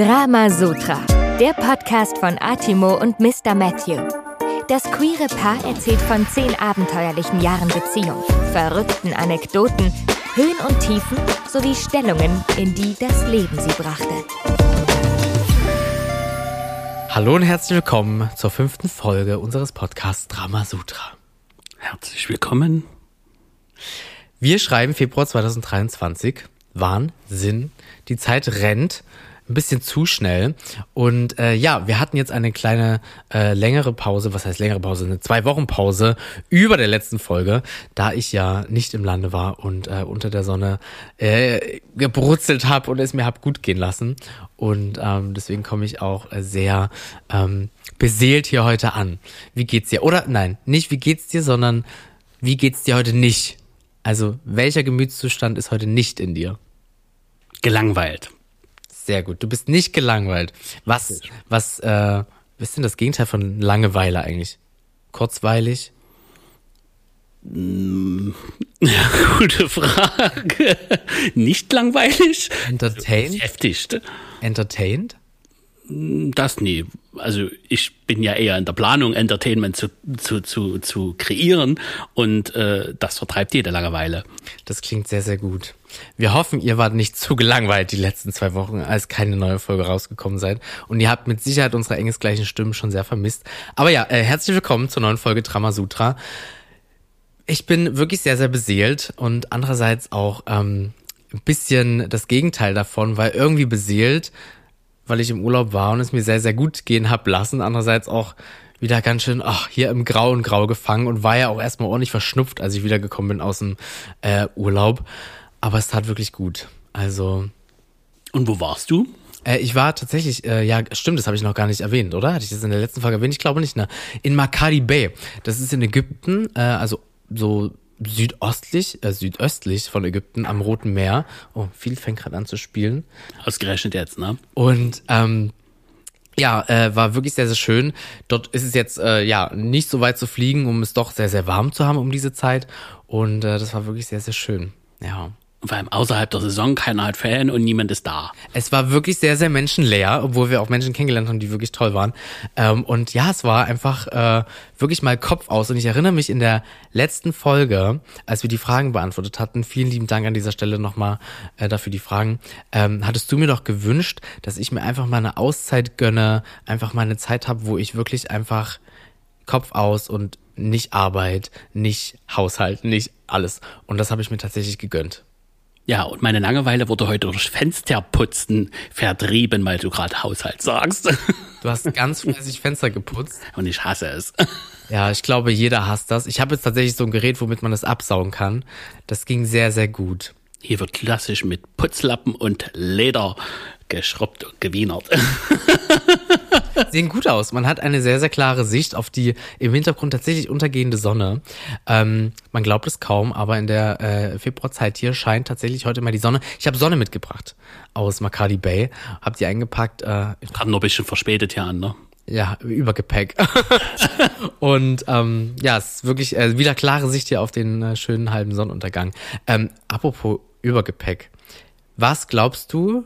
Drama Sutra, der Podcast von Atimo und Mr. Matthew. Das queere Paar erzählt von zehn abenteuerlichen Jahren Beziehung, verrückten Anekdoten, Höhen und Tiefen sowie Stellungen, in die das Leben sie brachte. Hallo und herzlich willkommen zur fünften Folge unseres Podcasts Drama Sutra. Herzlich willkommen. Wir schreiben Februar 2023. Wahnsinn. Die Zeit rennt ein bisschen zu schnell. Und äh, ja, wir hatten jetzt eine kleine äh, längere Pause, was heißt längere Pause, eine zwei Wochen Pause über der letzten Folge, da ich ja nicht im Lande war und äh, unter der Sonne äh, gebrutzelt habe und es mir hab gut gehen lassen. Und ähm, deswegen komme ich auch sehr ähm, beseelt hier heute an. Wie geht's dir? Oder nein, nicht wie geht's dir, sondern wie geht's dir heute nicht? Also welcher Gemütszustand ist heute nicht in dir? Gelangweilt. Sehr gut. Du bist nicht gelangweilt. Was, was, äh, was ist denn das Gegenteil von Langeweile eigentlich? Kurzweilig? Ja, gute Frage. Nicht langweilig? Entertained? Beschäftigt. Entertained? Das nie. Also ich bin ja eher in der Planung, Entertainment zu, zu, zu, zu kreieren und äh, das vertreibt jede Langeweile. Das klingt sehr, sehr gut. Wir hoffen, ihr wart nicht zu gelangweilt die letzten zwei Wochen, als keine neue Folge rausgekommen seid. Und ihr habt mit Sicherheit unsere engesgleichen Stimmen schon sehr vermisst. Aber ja, äh, herzlich willkommen zur neuen Folge Drama Sutra. Ich bin wirklich sehr, sehr beseelt und andererseits auch ähm, ein bisschen das Gegenteil davon, weil irgendwie beseelt weil ich im Urlaub war und es mir sehr, sehr gut gehen hab lassen. Andererseits auch wieder ganz schön ach, hier im Grau und Grau gefangen und war ja auch erstmal ordentlich verschnupft, als ich wiedergekommen bin aus dem äh, Urlaub. Aber es tat wirklich gut. Also. Und wo warst du? Äh, ich war tatsächlich, äh, ja, stimmt, das habe ich noch gar nicht erwähnt, oder? Hatte ich das in der letzten Folge erwähnt? Ich glaube nicht, ne? In Makadi Bay. Das ist in Ägypten, äh, also so südostlich, äh, südöstlich von Ägypten am Roten Meer. Oh, viel fängt gerade an zu spielen. Ausgerechnet jetzt, ne? Und ähm, ja, äh, war wirklich sehr, sehr schön. Dort ist es jetzt äh, ja nicht so weit zu fliegen, um es doch sehr, sehr warm zu haben um diese Zeit. Und äh, das war wirklich sehr, sehr schön. Ja. Vor allem außerhalb der Saison, keiner hat Fan und niemand ist da. Es war wirklich sehr, sehr menschenleer, obwohl wir auch Menschen kennengelernt haben, die wirklich toll waren. Ähm, und ja, es war einfach äh, wirklich mal Kopf aus. Und ich erinnere mich in der letzten Folge, als wir die Fragen beantwortet hatten, vielen lieben Dank an dieser Stelle nochmal äh, dafür die Fragen, ähm, hattest du mir doch gewünscht, dass ich mir einfach mal eine Auszeit gönne, einfach mal eine Zeit habe, wo ich wirklich einfach Kopf aus und nicht Arbeit, nicht Haushalt, nicht alles. Und das habe ich mir tatsächlich gegönnt. Ja, und meine Langeweile wurde heute durch Fensterputzen vertrieben, weil du gerade Haushalt sagst. Du hast ganz fleißig Fenster geputzt. Und ich hasse es. Ja, ich glaube, jeder hasst das. Ich habe jetzt tatsächlich so ein Gerät, womit man das absaugen kann. Das ging sehr, sehr gut. Hier wird klassisch mit Putzlappen und Leder geschrubbt und gewienert. Sehen gut aus. Man hat eine sehr, sehr klare Sicht auf die im Hintergrund tatsächlich untergehende Sonne. Ähm, man glaubt es kaum, aber in der äh, Februarzeit hier scheint tatsächlich heute mal die Sonne. Ich habe Sonne mitgebracht aus Makadi Bay. Hab die eingepackt. Äh, Kam noch ein bisschen verspätet hier an, ne? ja, Übergepäck. und ähm, ja, es ist wirklich äh, wieder klare Sicht hier auf den äh, schönen halben Sonnenuntergang. Ähm, apropos Übergepäck. Was glaubst du,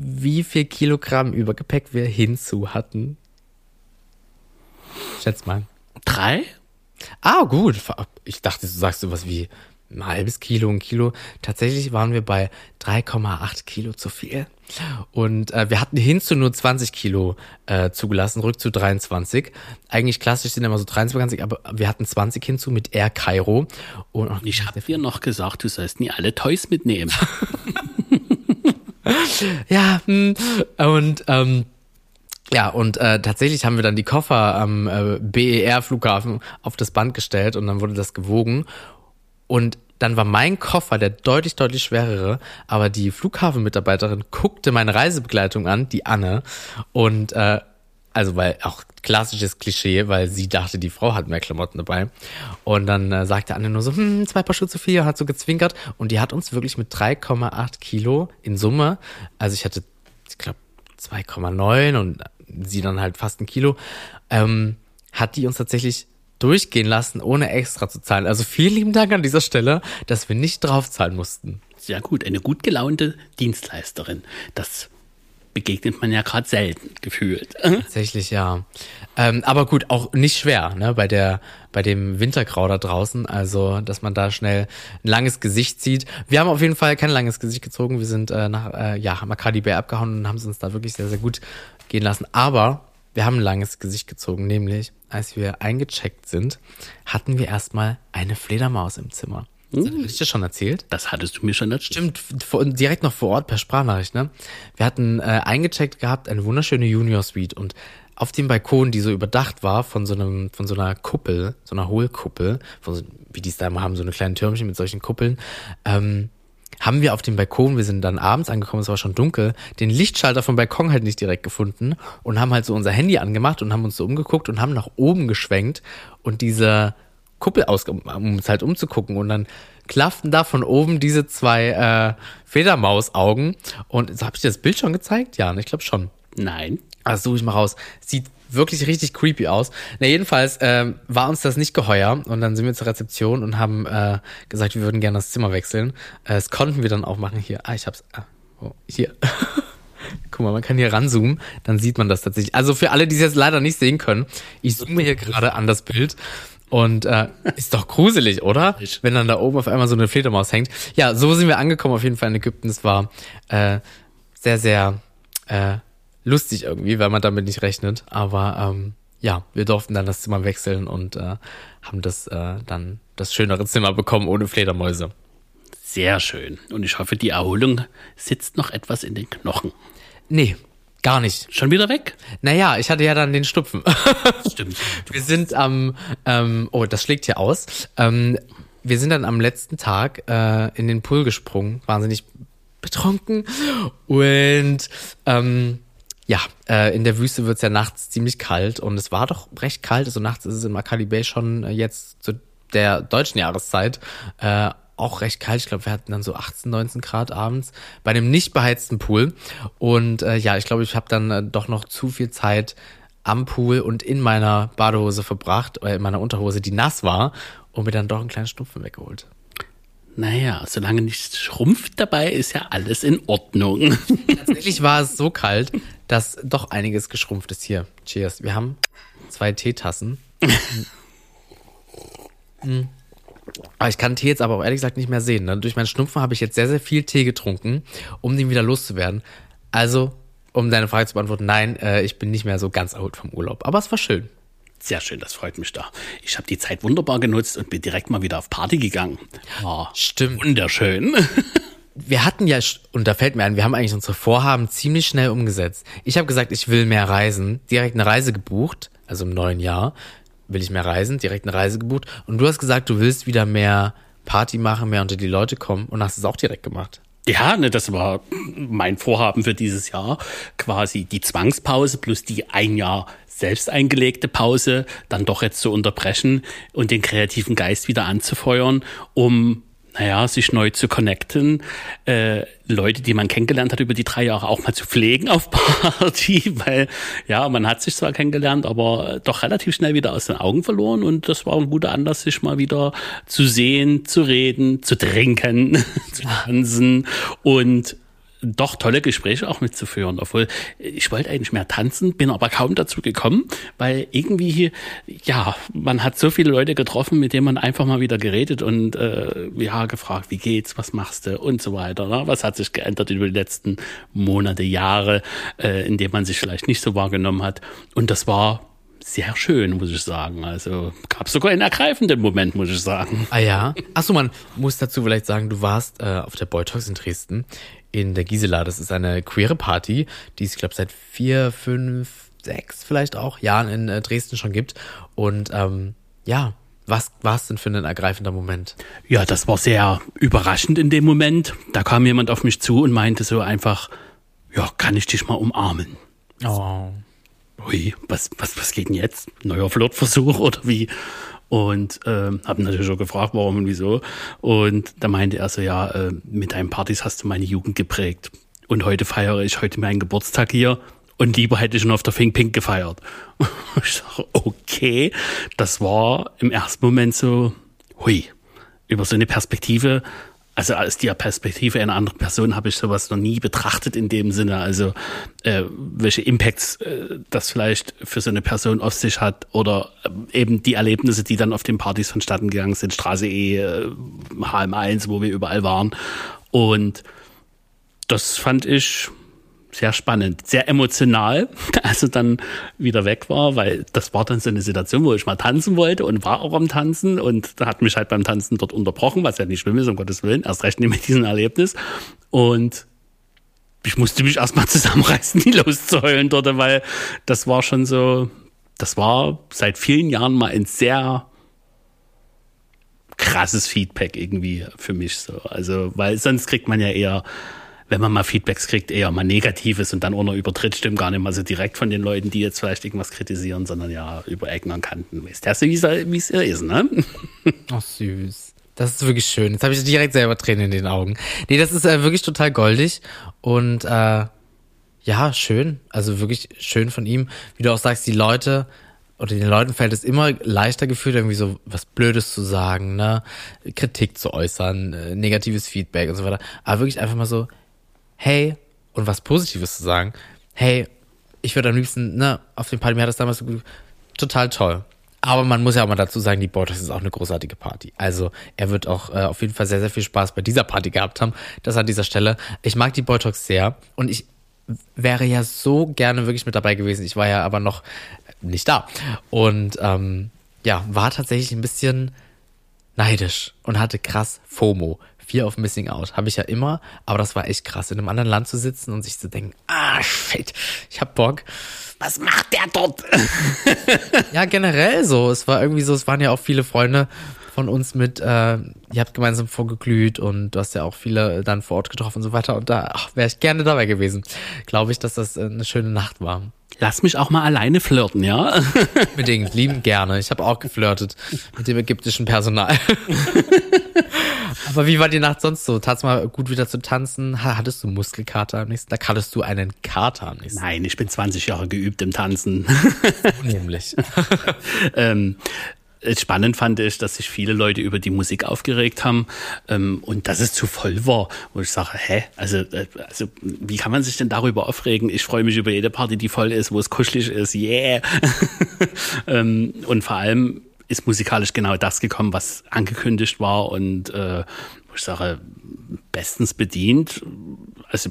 wie viel Kilogramm Übergepäck wir hinzu hatten? Schätz mal. Drei? Ah, gut. Ich dachte, du sagst sowas wie ein halbes Kilo, ein Kilo. Tatsächlich waren wir bei 3,8 Kilo zu viel. Und äh, wir hatten hinzu nur 20 Kilo äh, zugelassen, rück zu 23. Eigentlich klassisch sind immer so 23, aber wir hatten 20 hinzu mit Air Cairo. Und, und ich habe dir noch gesagt, du sollst nie alle Toys mitnehmen. ja, hm. und ähm, ja, und äh, tatsächlich haben wir dann die Koffer am äh, BER-Flughafen auf das Band gestellt und dann wurde das gewogen. Und dann war mein Koffer der deutlich, deutlich schwerere, aber die Flughafenmitarbeiterin guckte meine Reisebegleitung an, die Anne, und äh, also weil auch klassisches Klischee, weil sie dachte, die Frau hat mehr Klamotten dabei. Und dann äh, sagte Anne nur so, hm, zwei Paar Schuhe zu viel, hat so gezwinkert. Und die hat uns wirklich mit 3,8 Kilo in Summe, also ich hatte, ich glaube, 2,9 und sie dann halt fast ein Kilo, ähm, hat die uns tatsächlich durchgehen lassen, ohne extra zu zahlen. Also vielen lieben Dank an dieser Stelle, dass wir nicht draufzahlen mussten. Sehr gut, eine gut gelaunte Dienstleisterin. Das begegnet man ja gerade selten gefühlt. Tatsächlich, ja. Ähm, aber gut, auch nicht schwer, ne, bei der, bei dem Wintergrau da draußen. Also, dass man da schnell ein langes Gesicht zieht. Wir haben auf jeden Fall kein langes Gesicht gezogen. Wir sind äh, nach, äh, ja, haben Makadi Bär abgehauen und haben es uns da wirklich sehr, sehr gut gehen lassen. Aber wir haben ein langes Gesicht gezogen, nämlich als wir eingecheckt sind, hatten wir erstmal eine Fledermaus im Zimmer. Das hatte ich dir schon erzählt? Das hattest du mir schon erzählt. Stimmt, vor, direkt noch vor Ort per Sprachnachricht, ne? Wir hatten äh, eingecheckt gehabt, eine wunderschöne Junior Suite und auf dem Balkon, die so überdacht war von so einem, von so einer Kuppel, so einer Hohlkuppel, von so, wie die es da immer haben, so eine kleine Türmchen mit solchen Kuppeln, ähm, haben wir auf dem Balkon, wir sind dann abends angekommen, es war schon dunkel, den Lichtschalter vom Balkon halt nicht direkt gefunden und haben halt so unser Handy angemacht und haben uns so umgeguckt und haben nach oben geschwenkt und diese Kuppel aus, um uns halt umzugucken und dann klafften da von oben diese zwei äh, Fledermausaugen und so habe ich dir das Bild schon gezeigt? Ja, ne, ich glaube schon. Nein. Also suche ich mal raus. Sieht wirklich richtig creepy aus. Na, jedenfalls ähm, war uns das nicht geheuer und dann sind wir zur Rezeption und haben äh, gesagt, wir würden gerne das Zimmer wechseln. Äh, das konnten wir dann auch machen hier. Ah, ich hab's. Ah, oh, hier. Guck mal, man kann hier ranzoomen, dann sieht man das tatsächlich. Also für alle, die es jetzt leider nicht sehen können, ich zoome hier gerade an das Bild und äh, ist doch gruselig, oder? Wenn dann da oben auf einmal so eine Fledermaus hängt. Ja, so sind wir angekommen auf jeden Fall in Ägypten. Es war äh, sehr, sehr äh, lustig irgendwie, weil man damit nicht rechnet. Aber ähm, ja, wir durften dann das Zimmer wechseln und äh, haben das äh, dann das schönere Zimmer bekommen ohne Fledermäuse. Sehr schön. Und ich hoffe, die Erholung sitzt noch etwas in den Knochen. Nee, gar nicht. Schon wieder weg? Naja, ich hatte ja dann den Stupfen. Stimmt. Wir sind am, ähm, oh, das schlägt hier aus. Ähm, wir sind dann am letzten Tag äh, in den Pool gesprungen, wahnsinnig betrunken. Und ähm, ja, äh, in der Wüste wird's ja nachts ziemlich kalt und es war doch recht kalt. Also nachts ist es in Makali Bay schon äh, jetzt zu der deutschen Jahreszeit äh, auch recht kalt. Ich glaube, wir hatten dann so 18, 19 Grad abends bei einem nicht beheizten Pool. Und äh, ja, ich glaube, ich habe dann äh, doch noch zu viel Zeit am Pool und in meiner Badehose verbracht, oder in meiner Unterhose, die nass war, und mir dann doch einen kleinen Schnupfen weggeholt. Naja, solange nichts schrumpft dabei, ist ja alles in Ordnung. Tatsächlich war es so kalt, dass doch einiges geschrumpft ist. Hier, cheers. Wir haben zwei Teetassen. Mm. Aber ich kann Tee jetzt aber auch ehrlich gesagt nicht mehr sehen. Ne? Durch meinen Schnupfen habe ich jetzt sehr, sehr viel Tee getrunken, um den wieder loszuwerden. Also, um deine Frage zu beantworten, nein, äh, ich bin nicht mehr so ganz erholt vom Urlaub. Aber es war schön. Sehr schön, das freut mich da. Ich habe die Zeit wunderbar genutzt und bin direkt mal wieder auf Party gegangen. Oh, Stimmt. Wunderschön. Wir hatten ja, und da fällt mir ein, wir haben eigentlich unsere Vorhaben ziemlich schnell umgesetzt. Ich habe gesagt, ich will mehr reisen, direkt eine Reise gebucht, also im neuen Jahr will ich mehr reisen, direkt eine Reise gebucht. Und du hast gesagt, du willst wieder mehr Party machen, mehr unter die Leute kommen und hast es auch direkt gemacht. Ja, ne, das war mein Vorhaben für dieses Jahr. Quasi die Zwangspause plus die ein Jahr selbst eingelegte Pause dann doch jetzt zu unterbrechen und den kreativen Geist wieder anzufeuern, um naja, sich neu zu connecten, äh, Leute, die man kennengelernt hat über die drei Jahre, auch mal zu pflegen auf Party, weil ja, man hat sich zwar kennengelernt, aber doch relativ schnell wieder aus den Augen verloren und das war ein guter Anlass, sich mal wieder zu sehen, zu reden, zu trinken, zu tanzen und doch tolle Gespräche auch mitzuführen. Obwohl ich wollte eigentlich mehr tanzen, bin aber kaum dazu gekommen, weil irgendwie, ja, man hat so viele Leute getroffen, mit denen man einfach mal wieder geredet und äh, ja, gefragt, wie geht's, was machst du und so weiter. Ne? Was hat sich geändert über die letzten Monate, Jahre, äh, in denen man sich vielleicht nicht so wahrgenommen hat. Und das war sehr schön, muss ich sagen. Also gab sogar einen ergreifenden Moment, muss ich sagen. Ah ja. Achso, man muss dazu vielleicht sagen, du warst äh, auf der Boytox in Dresden in der Gisela. Das ist eine queere Party, die es, ich glaube, seit vier, fünf, sechs vielleicht auch Jahren in äh, Dresden schon gibt. Und ähm, ja, was war es denn für ein ergreifender Moment? Ja, das war sehr überraschend in dem Moment. Da kam jemand auf mich zu und meinte so einfach, ja, kann ich dich mal umarmen? Oh. Ui, was, was, was geht denn jetzt? Neuer Flirtversuch oder wie? und ähm, habe natürlich schon gefragt, warum und wieso. Und da meinte er so, ja, äh, mit deinen Partys hast du meine Jugend geprägt. Und heute feiere ich heute meinen Geburtstag hier. Und lieber hätte ich schon auf der Fink Pink gefeiert. ich sage, okay, das war im ersten Moment so, hui, über so eine Perspektive also aus der Perspektive einer anderen Person habe ich sowas noch nie betrachtet in dem Sinne. Also äh, welche Impacts äh, das vielleicht für so eine Person auf sich hat oder äh, eben die Erlebnisse, die dann auf den Partys vonstatten gegangen sind, Straße E, äh, HM1, wo wir überall waren. Und das fand ich sehr spannend, sehr emotional, als er dann wieder weg war, weil das war dann so eine Situation, wo ich mal tanzen wollte und war auch am Tanzen und da hat mich halt beim Tanzen dort unterbrochen, was ja nicht schlimm ist, um Gottes Willen, erst recht nicht mit diesem Erlebnis. Und ich musste mich erstmal zusammenreißen, die loszuheulen dort, weil das war schon so, das war seit vielen Jahren mal ein sehr krasses Feedback irgendwie für mich so. Also, weil sonst kriegt man ja eher wenn man mal Feedbacks kriegt, eher mal Negatives und dann noch übertritt, stimmt gar nicht mal so direkt von den Leuten, die jetzt vielleicht irgendwas kritisieren, sondern ja über Ecken und Kanten. Weißt du, wie es ist, ne? Ach, süß. Das ist wirklich schön. Jetzt habe ich direkt selber Tränen in den Augen. Nee, das ist äh, wirklich total goldig und äh, ja, schön. Also wirklich schön von ihm. Wie du auch sagst, die Leute oder den Leuten fällt es immer leichter gefühlt, irgendwie so was Blödes zu sagen, ne? Kritik zu äußern, äh, negatives Feedback und so weiter. Aber wirklich einfach mal so, hey, und was Positives zu sagen, hey, ich würde am liebsten, ne, auf dem Party, mir hat das damals so gut, total toll. Aber man muss ja auch mal dazu sagen, die Botox ist auch eine großartige Party. Also er wird auch äh, auf jeden Fall sehr, sehr viel Spaß bei dieser Party gehabt haben. Das an dieser Stelle. Ich mag die Botox sehr und ich wäre ja so gerne wirklich mit dabei gewesen. Ich war ja aber noch nicht da. Und ähm, ja, war tatsächlich ein bisschen neidisch und hatte krass FOMO. Fear of Missing Out. Habe ich ja immer, aber das war echt krass, in einem anderen Land zu sitzen und sich zu denken, ah, shit, ich hab Bock. Was macht der dort? ja, generell so. Es war irgendwie so, es waren ja auch viele Freunde von uns mit, äh, ihr habt gemeinsam vorgeglüht und du hast ja auch viele dann vor Ort getroffen und so weiter. Und da wäre ich gerne dabei gewesen. Glaube ich, dass das äh, eine schöne Nacht war. Lass mich auch mal alleine flirten, ja? Bedingt, lieben gerne. Ich habe auch geflirtet mit dem ägyptischen Personal. Aber wie war die Nacht sonst so? Tat's mal gut wieder zu tanzen? Hattest du Muskelkater am nächsten Tag? Hattest du einen Kater am nächsten Tag? Nein, ich bin 20 Jahre geübt im Tanzen. Nämlich. ähm, spannend fand ich, dass sich viele Leute über die Musik aufgeregt haben ähm, und dass es zu voll war. Wo ich sage, hä, also, äh, also wie kann man sich denn darüber aufregen? Ich freue mich über jede Party, die voll ist, wo es kuschelig ist, yeah. ähm, und vor allem ist musikalisch genau das gekommen, was angekündigt war und äh, wo ich sage, bestens bedient. Also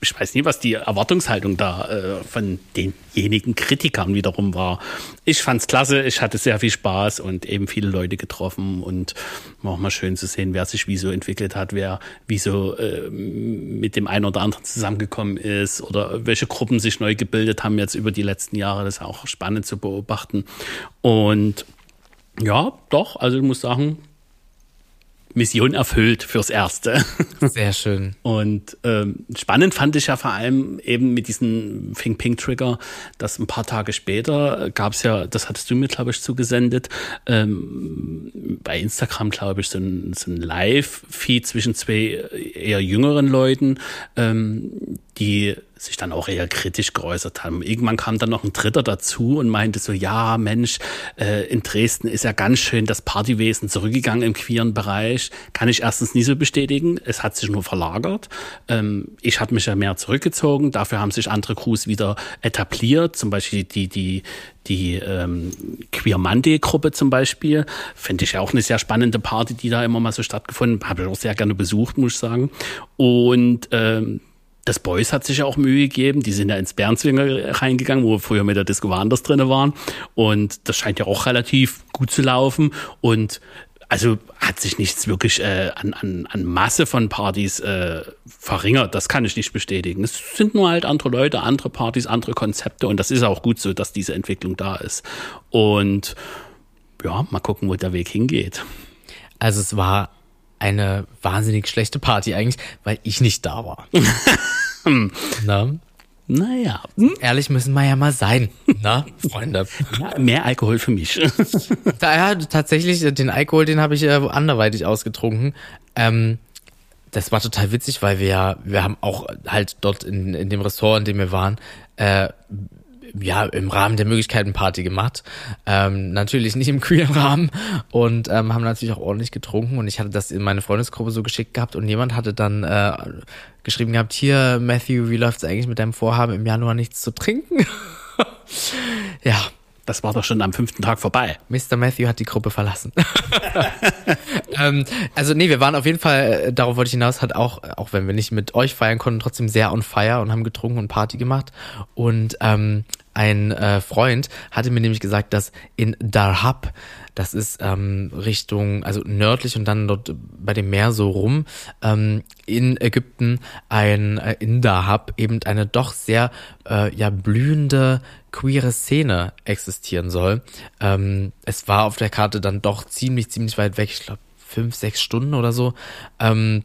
ich weiß nie, was die Erwartungshaltung da äh, von denjenigen Kritikern wiederum war. Ich fand's klasse, ich hatte sehr viel Spaß und eben viele Leute getroffen und war auch mal schön zu sehen, wer sich wie so entwickelt hat, wer wie so äh, mit dem einen oder anderen zusammengekommen ist oder welche Gruppen sich neu gebildet haben jetzt über die letzten Jahre. Das ist auch spannend zu beobachten. Und ja, doch, also ich muss sagen, Mission erfüllt fürs Erste. Sehr schön. Und ähm, spannend fand ich ja vor allem eben mit diesem Think Pink Trigger, dass ein paar Tage später gab es ja, das hattest du mir, glaube ich, zugesendet, ähm, bei Instagram, glaube ich, so ein, so ein Live-Feed zwischen zwei eher jüngeren Leuten, ähm, die sich dann auch eher kritisch geäußert haben. Irgendwann kam dann noch ein Dritter dazu und meinte so, ja, Mensch, äh, in Dresden ist ja ganz schön das Partywesen zurückgegangen im queeren Bereich. Kann ich erstens nie so bestätigen. Es hat sich nur verlagert. Ähm, ich habe mich ja mehr zurückgezogen. Dafür haben sich andere Crews wieder etabliert. Zum Beispiel die, die, die ähm, Queer Monday Gruppe zum Beispiel. Finde ich ja auch eine sehr spannende Party, die da immer mal so stattgefunden. Habe ich auch sehr gerne besucht, muss ich sagen. Und ähm, das Boys hat sich ja auch Mühe gegeben. Die sind ja ins Bernzwinger reingegangen, wo wir früher mit der Disco Wanders drinne waren. Und das scheint ja auch relativ gut zu laufen. Und also hat sich nichts wirklich äh, an, an, an Masse von Partys äh, verringert. Das kann ich nicht bestätigen. Es sind nur halt andere Leute, andere Partys, andere Konzepte. Und das ist auch gut so, dass diese Entwicklung da ist. Und ja, mal gucken, wo der Weg hingeht. Also es war eine wahnsinnig schlechte Party eigentlich, weil ich nicht da war. Na? Naja. Hm? Ehrlich müssen wir ja mal sein, na, Freunde. Ja, mehr Alkohol für mich. Daher tatsächlich, den Alkohol, den habe ich äh, anderweitig ausgetrunken. Ähm, das war total witzig, weil wir ja, wir haben auch halt dort in, in dem Ressort, in dem wir waren, äh, ja, im Rahmen der Möglichkeiten Party gemacht. Ähm, natürlich nicht im queeren Rahmen und ähm, haben natürlich auch ordentlich getrunken und ich hatte das in meine Freundesgruppe so geschickt gehabt und jemand hatte dann äh, geschrieben gehabt, hier, Matthew, wie läuft's eigentlich mit deinem Vorhaben, im Januar nichts zu trinken? ja. Das war doch schon am fünften Tag vorbei. Mr. Matthew hat die Gruppe verlassen. ähm, also nee, wir waren auf jeden Fall, äh, darauf wollte ich hinaus, hat auch, auch wenn wir nicht mit euch feiern konnten, trotzdem sehr on fire und haben getrunken und Party gemacht. Und ähm, ein äh, Freund hatte mir nämlich gesagt, dass in Darhab, das ist ähm, Richtung, also nördlich und dann dort bei dem Meer so rum, ähm, in Ägypten ein äh, in Darhab eben eine doch sehr äh, ja blühende queere Szene existieren soll. Ähm, es war auf der Karte dann doch ziemlich, ziemlich weit weg, ich glaube fünf, sechs Stunden oder so. Ähm,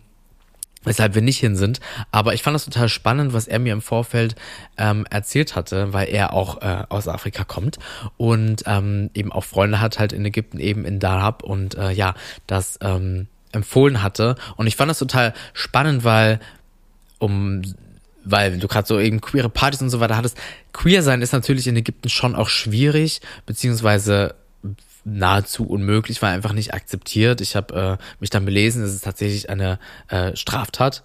weshalb wir nicht hin sind. Aber ich fand das total spannend, was er mir im Vorfeld ähm, erzählt hatte, weil er auch äh, aus Afrika kommt und ähm, eben auch Freunde hat halt in Ägypten, eben in Darab und äh, ja, das ähm, empfohlen hatte. Und ich fand das total spannend, weil um weil du gerade so eben queere Partys und so weiter hattest. Queer sein ist natürlich in Ägypten schon auch schwierig, beziehungsweise nahezu unmöglich, war einfach nicht akzeptiert. Ich habe äh, mich dann belesen, es ist tatsächlich eine äh, Straftat,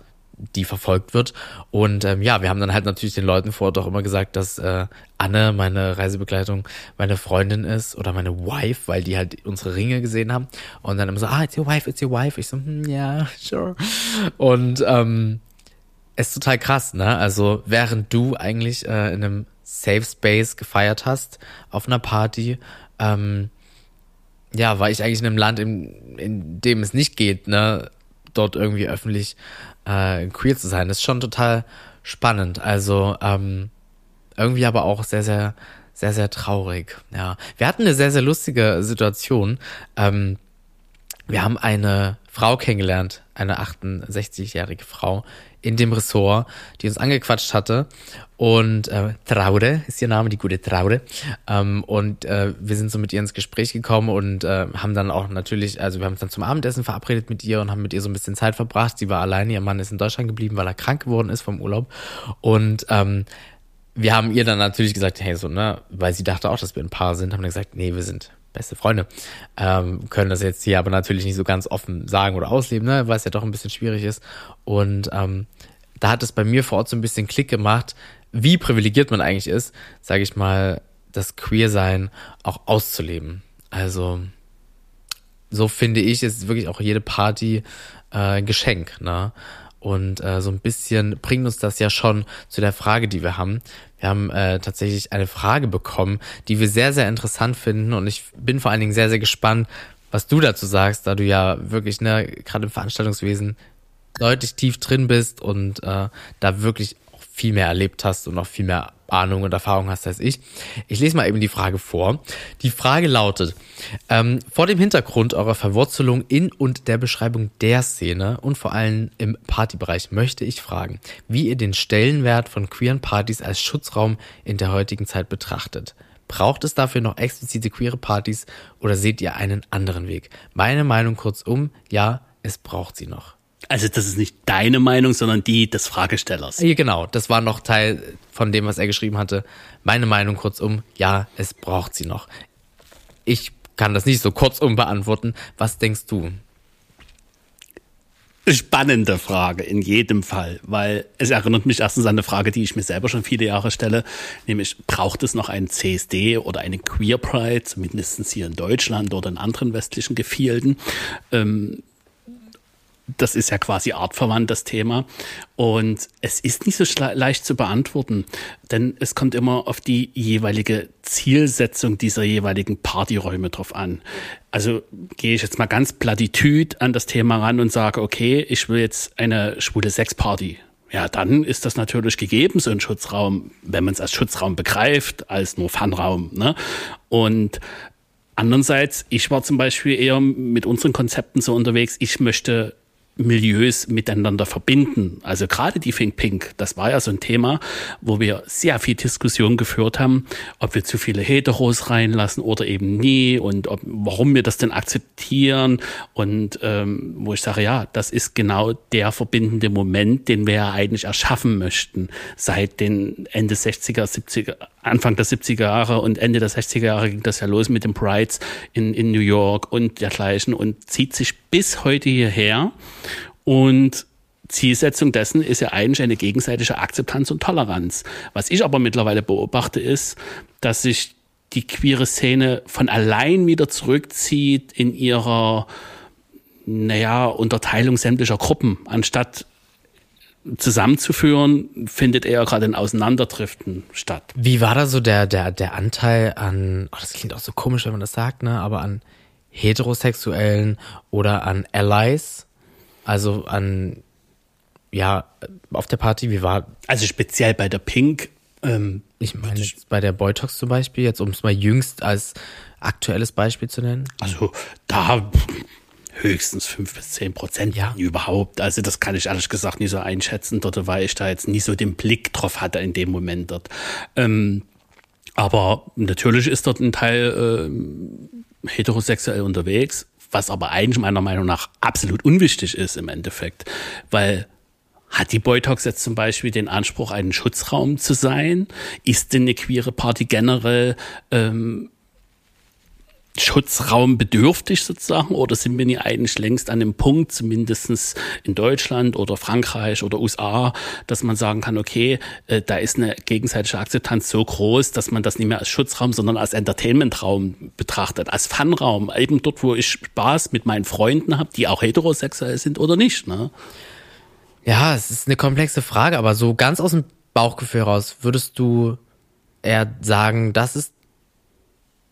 die verfolgt wird. Und ähm, ja, wir haben dann halt natürlich den Leuten vor Ort auch immer gesagt, dass äh, Anne, meine Reisebegleitung, meine Freundin ist oder meine Wife, weil die halt unsere Ringe gesehen haben. Und dann immer so, ah, it's your wife, it's your wife. Ich so, hm, ja, yeah, sure. Und ähm, ist total krass, ne? Also während du eigentlich äh, in einem Safe Space gefeiert hast, auf einer Party, ähm, ja, war ich eigentlich in einem Land, in, in dem es nicht geht, ne, dort irgendwie öffentlich äh, queer zu sein. Das ist schon total spannend. Also ähm, irgendwie aber auch sehr, sehr, sehr, sehr traurig. Ja, wir hatten eine sehr, sehr lustige Situation. Ähm, wir haben eine Frau kennengelernt, eine 68-jährige Frau in dem Ressort, die uns angequatscht hatte. Und äh, Traude ist ihr Name, die gute Traude. Ähm, und äh, wir sind so mit ihr ins Gespräch gekommen und äh, haben dann auch natürlich, also wir haben uns dann zum Abendessen verabredet mit ihr und haben mit ihr so ein bisschen Zeit verbracht. Sie war alleine, ihr Mann ist in Deutschland geblieben, weil er krank geworden ist vom Urlaub. Und ähm, wir haben ihr dann natürlich gesagt, hey, so, ne, weil sie dachte auch, dass wir ein Paar sind, haben dann gesagt, nee, wir sind beste Freunde. Ähm, können das jetzt hier aber natürlich nicht so ganz offen sagen oder ausleben, ne, weil es ja doch ein bisschen schwierig ist. Und ähm, da hat es bei mir vor Ort so ein bisschen Klick gemacht, wie privilegiert man eigentlich ist, sage ich mal, das Queersein auch auszuleben. Also so finde ich, ist wirklich auch jede Party äh, Geschenk, ne? Und äh, so ein bisschen bringt uns das ja schon zu der Frage, die wir haben. Wir haben äh, tatsächlich eine Frage bekommen, die wir sehr, sehr interessant finden. Und ich bin vor allen Dingen sehr, sehr gespannt, was du dazu sagst, da du ja wirklich, ne, gerade im Veranstaltungswesen deutlich tief drin bist und äh, da wirklich auch viel mehr erlebt hast und auch viel mehr Ahnung und Erfahrung hast als ich. Ich lese mal eben die Frage vor. Die Frage lautet, ähm, vor dem Hintergrund eurer Verwurzelung in und der Beschreibung der Szene und vor allem im Partybereich möchte ich fragen, wie ihr den Stellenwert von queeren Partys als Schutzraum in der heutigen Zeit betrachtet. Braucht es dafür noch explizite queere Partys oder seht ihr einen anderen Weg? Meine Meinung kurzum, ja, es braucht sie noch. Also das ist nicht deine Meinung, sondern die des Fragestellers. Ja, genau, das war noch Teil von dem, was er geschrieben hatte. Meine Meinung kurzum, ja, es braucht sie noch. Ich kann das nicht so kurzum beantworten. Was denkst du? Spannende Frage in jedem Fall, weil es erinnert mich erstens an eine Frage, die ich mir selber schon viele Jahre stelle, nämlich braucht es noch einen CSD oder eine Queer Pride, zumindest hier in Deutschland oder in anderen westlichen Gefilden? Ähm, das ist ja quasi artverwandt, das Thema. Und es ist nicht so leicht zu beantworten, denn es kommt immer auf die jeweilige Zielsetzung dieser jeweiligen Partyräume drauf an. Also gehe ich jetzt mal ganz platitüd an das Thema ran und sage, okay, ich will jetzt eine schwule Sexparty. Ja, dann ist das natürlich gegeben, so ein Schutzraum, wenn man es als Schutzraum begreift, als nur Funraum. Ne? Und Andererseits, ich war zum Beispiel eher mit unseren Konzepten so unterwegs, ich möchte Milieus miteinander verbinden. Also gerade die Think Pink, das war ja so ein Thema, wo wir sehr viel Diskussion geführt haben, ob wir zu viele Heteros reinlassen oder eben nie und ob, warum wir das denn akzeptieren und ähm, wo ich sage, ja, das ist genau der verbindende Moment, den wir ja eigentlich erschaffen möchten seit den Ende 60er, 70er, Anfang der 70er Jahre und Ende der 60er Jahre ging das ja los mit den Brides in, in New York und dergleichen und zieht sich bis heute hierher. Und Zielsetzung dessen ist ja eigentlich eine gegenseitige Akzeptanz und Toleranz. Was ich aber mittlerweile beobachte, ist, dass sich die queere Szene von allein wieder zurückzieht in ihrer, naja, Unterteilung sämtlicher Gruppen, anstatt zusammenzuführen, findet eher gerade ein Auseinanderdriften statt. Wie war da so der, der, der Anteil an, oh, das klingt auch so komisch, wenn man das sagt, ne, aber an Heterosexuellen oder an Allies? Also an, ja, auf der Party, wie war. Also speziell bei der Pink, ähm, ich meine jetzt bei der Boytox zum Beispiel, jetzt um es mal jüngst als aktuelles Beispiel zu nennen. Also da höchstens fünf bis zehn Prozent ja. überhaupt. Also das kann ich ehrlich gesagt nicht so einschätzen dort, weil ich da jetzt nie so den Blick drauf hatte in dem Moment dort. Ähm, aber natürlich ist dort ein Teil äh, heterosexuell unterwegs, was aber eigentlich meiner Meinung nach absolut unwichtig ist im Endeffekt, weil hat die Boytox jetzt zum Beispiel den Anspruch, ein Schutzraum zu sein? Ist denn eine queere Party generell ähm, Schutzraum bedürftig sozusagen oder sind wir nicht eigentlich längst an dem Punkt, zumindestens in Deutschland oder Frankreich oder USA, dass man sagen kann, okay, äh, da ist eine gegenseitige Akzeptanz so groß, dass man das nicht mehr als Schutzraum, sondern als Entertainmentraum betrachtet, als Funraum, eben dort, wo ich Spaß mit meinen Freunden habe, die auch heterosexuell sind oder nicht. Ne? Ja, es ist eine komplexe Frage, aber so ganz aus dem Bauchgefühl raus, würdest du eher sagen, das ist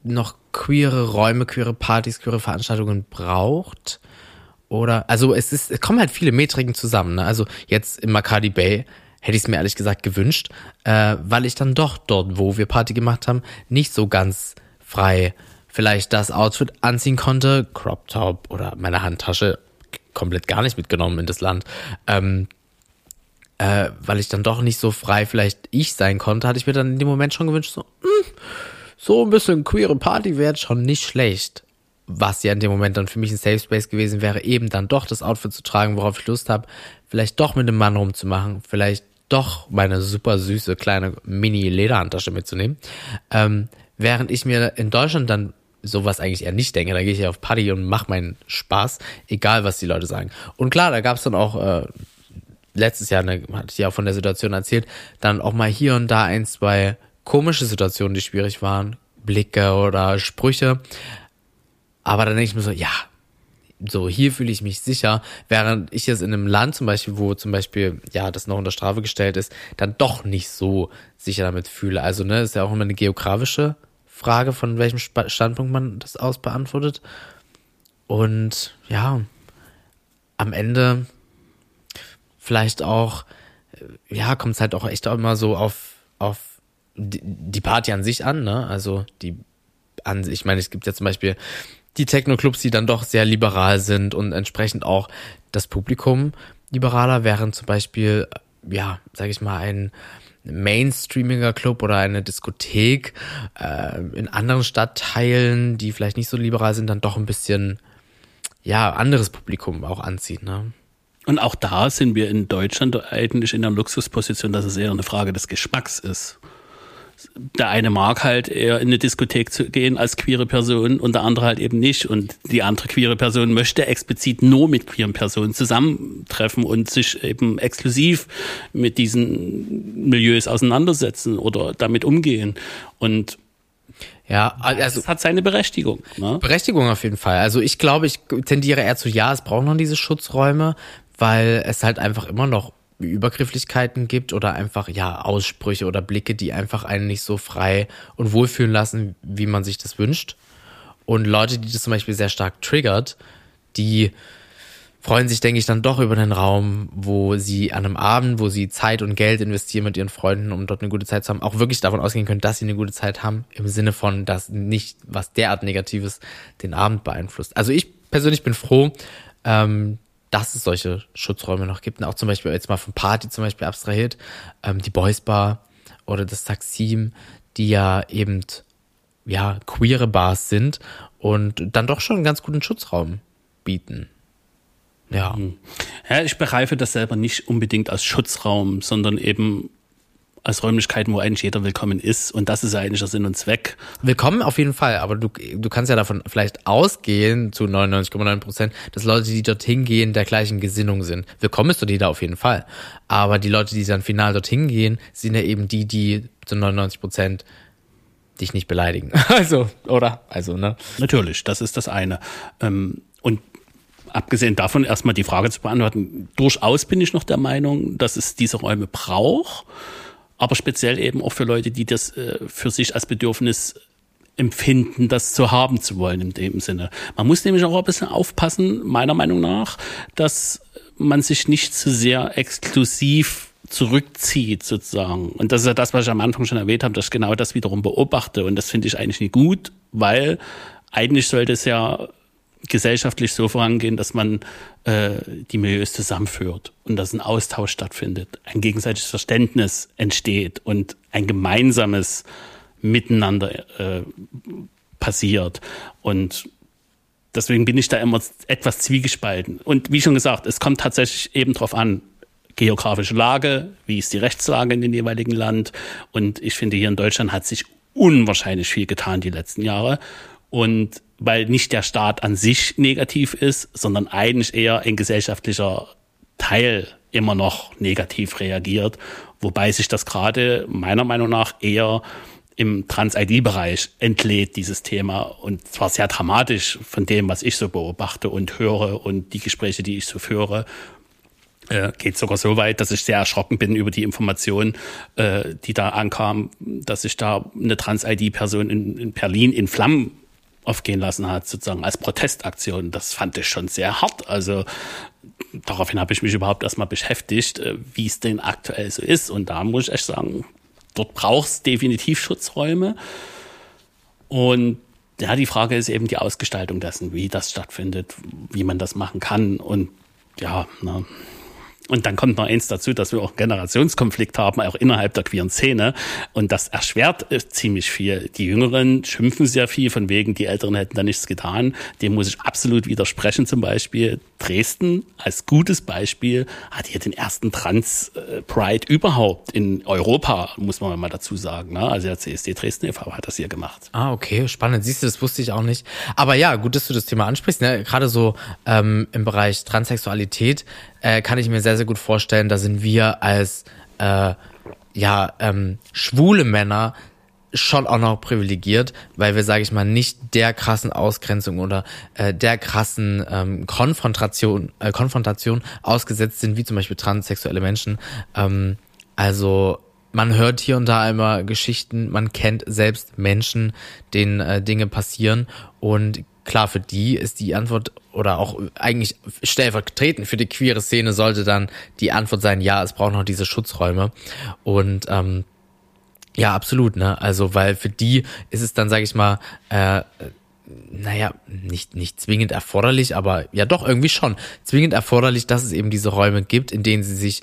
noch queere Räume, queere Partys, queere Veranstaltungen braucht? Oder, also es ist, es kommen halt viele Metriken zusammen. Ne? Also jetzt im Maccabi Bay hätte ich es mir ehrlich gesagt gewünscht, äh, weil ich dann doch dort, wo wir Party gemacht haben, nicht so ganz frei vielleicht das Outfit anziehen konnte, Crop Top oder meine Handtasche komplett gar nicht mitgenommen in das Land. Ähm, äh, weil ich dann doch nicht so frei vielleicht ich sein konnte, hatte ich mir dann in dem Moment schon gewünscht, so, mh, hm, so ein bisschen queere Party wäre schon nicht schlecht. Was ja in dem Moment dann für mich ein Safe Space gewesen wäre, eben dann doch das Outfit zu tragen, worauf ich Lust habe, vielleicht doch mit dem Mann rumzumachen, vielleicht doch meine super süße kleine Mini-Lederhandtasche mitzunehmen. Ähm, während ich mir in Deutschland dann sowas eigentlich eher nicht denke. Da gehe ich ja auf Party und mache meinen Spaß, egal was die Leute sagen. Und klar, da gab es dann auch äh, letztes Jahr, ne, hatte ich ja von der Situation erzählt, dann auch mal hier und da ein, zwei komische Situationen, die schwierig waren, Blicke oder Sprüche. Aber dann denke ich mir so, ja, so hier fühle ich mich sicher, während ich jetzt in einem Land zum Beispiel, wo zum Beispiel, ja, das noch unter Strafe gestellt ist, dann doch nicht so sicher damit fühle. Also, ne, ist ja auch immer eine geografische Frage, von welchem Standpunkt man das aus beantwortet. Und ja, am Ende vielleicht auch, ja, kommt es halt auch echt auch immer so auf, auf die Party an sich an, ne? Also die an sich, ich meine, es gibt ja zum Beispiel die Techno-Clubs, die dann doch sehr liberal sind und entsprechend auch das Publikum liberaler, während zum Beispiel, ja, sag ich mal, ein Mainstreamiger Club oder eine Diskothek äh, in anderen Stadtteilen, die vielleicht nicht so liberal sind, dann doch ein bisschen ja anderes Publikum auch anzieht, ne? Und auch da sind wir in Deutschland eigentlich in der Luxusposition, dass es eher eine Frage des Geschmacks ist der eine mag halt eher in eine Diskothek zu gehen als queere Person und der andere halt eben nicht. Und die andere queere Person möchte explizit nur mit queeren Personen zusammentreffen und sich eben exklusiv mit diesen Milieus auseinandersetzen oder damit umgehen. Und ja, also es hat seine Berechtigung. Ne? Berechtigung auf jeden Fall. Also ich glaube, ich tendiere eher zu ja, es braucht noch diese Schutzräume, weil es halt einfach immer noch Übergrifflichkeiten gibt oder einfach ja Aussprüche oder Blicke, die einfach einen nicht so frei und wohlfühlen lassen, wie man sich das wünscht. Und Leute, die das zum Beispiel sehr stark triggert, die freuen sich, denke ich, dann doch über den Raum, wo sie an einem Abend, wo sie Zeit und Geld investieren mit ihren Freunden, um dort eine gute Zeit zu haben, auch wirklich davon ausgehen können, dass sie eine gute Zeit haben, im Sinne von, dass nicht was derart Negatives den Abend beeinflusst. Also ich persönlich bin froh, ähm, dass es solche Schutzräume noch gibt. Und auch zum Beispiel jetzt mal von Party zum Beispiel abstrahiert, ähm, die Boys Bar oder das Taxim, die ja eben ja queere Bars sind und dann doch schon einen ganz guten Schutzraum bieten. Ja. Ja, ich begreife das selber nicht unbedingt als Schutzraum, sondern eben als Räumlichkeiten, wo eigentlich jeder willkommen ist. Und das ist ja eigentlich der Sinn und Zweck. Willkommen auf jeden Fall, aber du, du kannst ja davon vielleicht ausgehen, zu 99,9 Prozent, dass Leute, die dorthin gehen, der gleichen Gesinnung sind. Willkommen ist du die da auf jeden Fall. Aber die Leute, die dann final dorthin gehen, sind ja eben die, die zu 99 Prozent dich nicht beleidigen. Also, oder? Also, ne? Natürlich, das ist das eine. Ähm, und abgesehen davon erstmal die Frage zu beantworten, durchaus bin ich noch der Meinung, dass es diese Räume braucht, aber speziell eben auch für Leute, die das äh, für sich als Bedürfnis empfinden, das zu haben zu wollen in dem Sinne. Man muss nämlich auch ein bisschen aufpassen, meiner Meinung nach, dass man sich nicht zu sehr exklusiv zurückzieht sozusagen. Und das ist ja das, was ich am Anfang schon erwähnt habe, dass ich genau das wiederum beobachte. Und das finde ich eigentlich nicht gut, weil eigentlich sollte es ja gesellschaftlich so vorangehen, dass man äh, die Milieus zusammenführt und dass ein Austausch stattfindet, ein gegenseitiges Verständnis entsteht und ein gemeinsames Miteinander äh, passiert. Und deswegen bin ich da immer etwas zwiegespalten. Und wie schon gesagt, es kommt tatsächlich eben darauf an, geografische Lage, wie ist die Rechtslage in dem jeweiligen Land. Und ich finde, hier in Deutschland hat sich unwahrscheinlich viel getan die letzten Jahre. Und weil nicht der Staat an sich negativ ist, sondern eigentlich eher ein gesellschaftlicher Teil immer noch negativ reagiert, wobei sich das gerade meiner Meinung nach eher im Trans-ID-Bereich entlädt, dieses Thema. Und zwar sehr dramatisch von dem, was ich so beobachte und höre und die Gespräche, die ich so führe. Äh, geht sogar so weit, dass ich sehr erschrocken bin über die Information, äh, die da ankam, dass sich da eine Trans-ID-Person in, in Berlin in Flammen aufgehen lassen hat, sozusagen als Protestaktion. Das fand ich schon sehr hart. Also daraufhin habe ich mich überhaupt erstmal beschäftigt, äh, wie es denn aktuell so ist. Und da muss ich echt sagen, dort braucht es definitiv Schutzräume. Und ja, die Frage ist eben die Ausgestaltung dessen, wie das stattfindet, wie man das machen kann. Und ja, na, und dann kommt noch eins dazu, dass wir auch Generationskonflikt haben, auch innerhalb der queeren Szene. Und das erschwert äh, ziemlich viel. Die Jüngeren schimpfen sehr viel, von wegen, die Älteren hätten da nichts getan. Dem muss ich absolut widersprechen. Zum Beispiel Dresden als gutes Beispiel hat hier den ersten Trans-Pride überhaupt in Europa, muss man mal dazu sagen. Ne? Also der CSD Dresden e.V. hat das hier gemacht. Ah, okay, spannend. Siehst du, das wusste ich auch nicht. Aber ja, gut, dass du das Thema ansprichst. Ne? Gerade so ähm, im Bereich Transsexualität äh, kann ich mir sehr, sehr gut vorstellen, da sind wir als äh, ja ähm, schwule Männer schon auch noch privilegiert, weil wir, sage ich mal, nicht der krassen Ausgrenzung oder äh, der krassen ähm, Konfrontation, äh, Konfrontation ausgesetzt sind, wie zum Beispiel transsexuelle Menschen. Ähm, also man hört hier und da immer Geschichten, man kennt selbst Menschen, denen äh, Dinge passieren und klar, für die ist die Antwort oder auch eigentlich stellvertretend für die queere Szene sollte dann die Antwort sein, ja, es braucht noch diese Schutzräume. Und ähm, ja, absolut, ne? Also, weil für die ist es dann, sage ich mal, äh, naja, nicht, nicht zwingend erforderlich, aber ja doch irgendwie schon zwingend erforderlich, dass es eben diese Räume gibt, in denen sie sich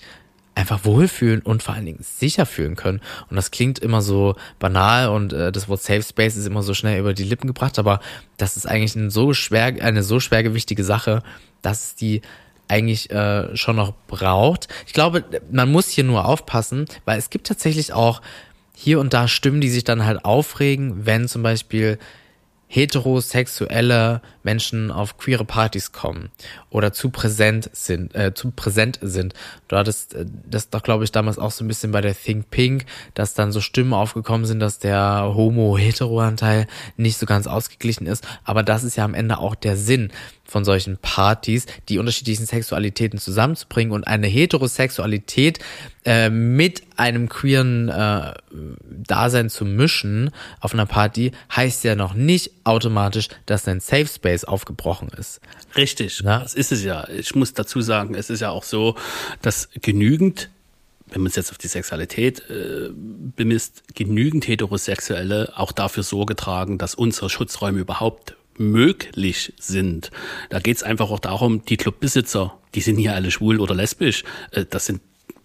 einfach wohlfühlen und vor allen Dingen sicher fühlen können. Und das klingt immer so banal und äh, das Wort Safe Space ist immer so schnell über die Lippen gebracht, aber das ist eigentlich ein so schwer, eine so schwergewichtige Sache, dass die eigentlich äh, schon noch braucht. Ich glaube, man muss hier nur aufpassen, weil es gibt tatsächlich auch hier und da Stimmen, die sich dann halt aufregen, wenn zum Beispiel heterosexuelle Menschen auf queere Partys kommen oder zu präsent sind, äh, zu präsent sind. Du hattest äh, das doch, glaube ich, damals auch so ein bisschen bei der Think Pink, dass dann so Stimmen aufgekommen sind, dass der Homo-Hetero-Anteil nicht so ganz ausgeglichen ist. Aber das ist ja am Ende auch der Sinn von solchen Partys, die unterschiedlichen Sexualitäten zusammenzubringen und eine Heterosexualität äh, mit einem queeren äh, Dasein zu mischen auf einer Party, heißt ja noch nicht automatisch, dass ein Safe Space aufgebrochen ist. Richtig, Na? das ist es ja. Ich muss dazu sagen, es ist ja auch so, dass genügend wenn man es jetzt auf die Sexualität äh, bemisst, genügend Heterosexuelle auch dafür Sorge tragen, dass unsere Schutzräume überhaupt möglich sind. Da geht es einfach auch darum, die Clubbesitzer, die sind hier alle schwul oder lesbisch. Äh, das sind